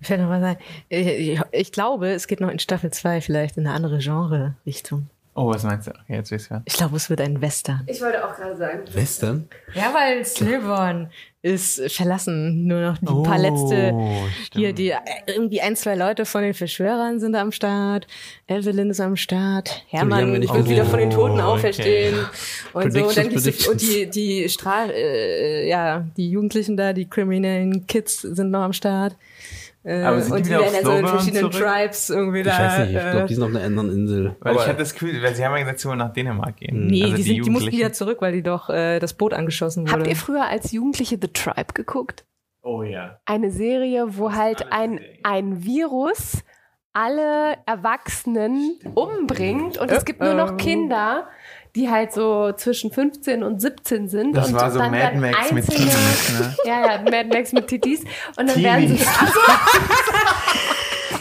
Ich will noch sagen, ich, ich glaube, es geht noch in Staffel 2 vielleicht in eine andere Genre-Richtung. Oh, was meinst du? Okay, jetzt weiß ich. Ich glaube, es wird ein Western. Ich wollte auch gerade sagen. Western? Ja, weil Slivern ist verlassen. Nur noch die paar letzte hier, die äh, irgendwie ein, zwei Leute von den Verschwörern sind am Start. Evelyn ist am Start. Hermann wir wird nicht wieder von den Toten. Oh, auferstehen. Und so. Und dann gibt's die, und die, die Strahl, äh, ja, die Jugendlichen da, die kriminellen Kids sind noch am Start. Äh, Aber sind die und die wieder werden so in Slowburn verschiedenen zurück? Tribes irgendwie Ich da. weiß nicht, ich äh, glaube, die sind auf einer anderen Insel. Weil ich Aber- hatte das Gefühl, weil sie haben ja gesagt, sie wollen nach Dänemark gehen. Nee, Also die, sind, die mussten wieder zurück, weil die doch äh, das Boot angeschossen wurde. Habt ihr früher als Jugendliche The Tribe geguckt? Oh ja. Eine Serie, wo halt ein, ein Virus alle Erwachsenen umbringt und es gibt nur noch Ähm. Kinder, die halt so zwischen 15 und 17 sind. Das und war so dann Mad werden Max mit Teenies, ne? Ja, ja, Mad Max mit Titis. Und dann werden sie, Teenies.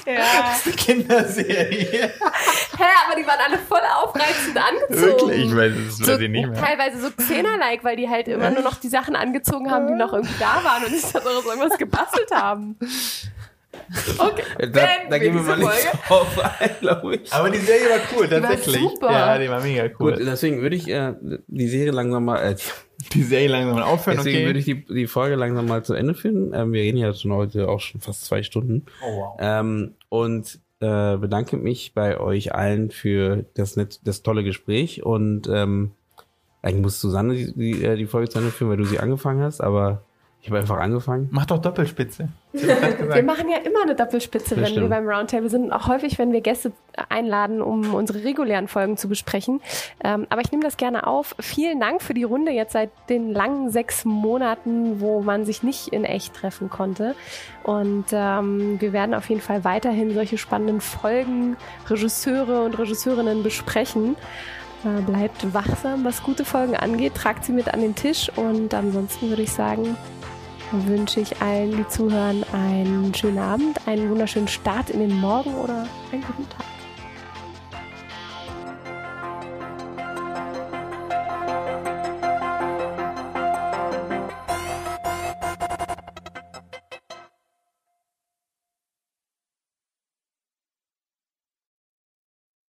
ja. Kinderserie. Hä, aber die waren alle voll aufreizend angezogen. Wirklich? Ich weiß, das so, weiß ich nicht mehr. teilweise so Xena-like, weil die halt immer nur noch die Sachen angezogen haben, die noch irgendwie da waren und so aus irgendwas gebastelt haben. Okay, da, da gehen wir mal nicht drauf ein, glaube ich. Aber die Serie war cool, war tatsächlich. super. Ja, die war mega cool. Gut, deswegen würde ich äh, die Serie langsam mal, äh, Die Serie langsam mal aufhören, deswegen okay. würde ich die, die Folge langsam mal zu Ende führen. Ähm, wir reden ja schon heute auch schon fast zwei Stunden. oh wow. Ähm, und äh, bedanke mich bei euch allen für das, net, das tolle Gespräch. Und ähm, eigentlich muss Susanne die, die, äh, die Folge zu Ende führen, weil du sie angefangen hast, aber ich habe einfach angefangen. Mach doch Doppelspitze. Wir machen ja immer eine Doppelspitze, Das wenn stimmt. wir beim Roundtable sind und auch häufig, wenn wir Gäste einladen, um unsere regulären Folgen zu besprechen. Ähm, aber ich nehme das gerne auf. Vielen Dank für die Runde jetzt seit den langen sechs Monaten, wo man sich nicht in echt treffen konnte. Und ähm, wir werden auf jeden Fall weiterhin solche spannenden Folgen, Regisseure und Regisseurinnen besprechen. Äh, bleibt wachsam, was gute Folgen angeht, tragt sie mit an den Tisch und ansonsten würde ich sagen, wünsche ich allen, die zuhören, einen schönen Abend, einen wunderschönen Start in den Morgen oder einen guten Tag.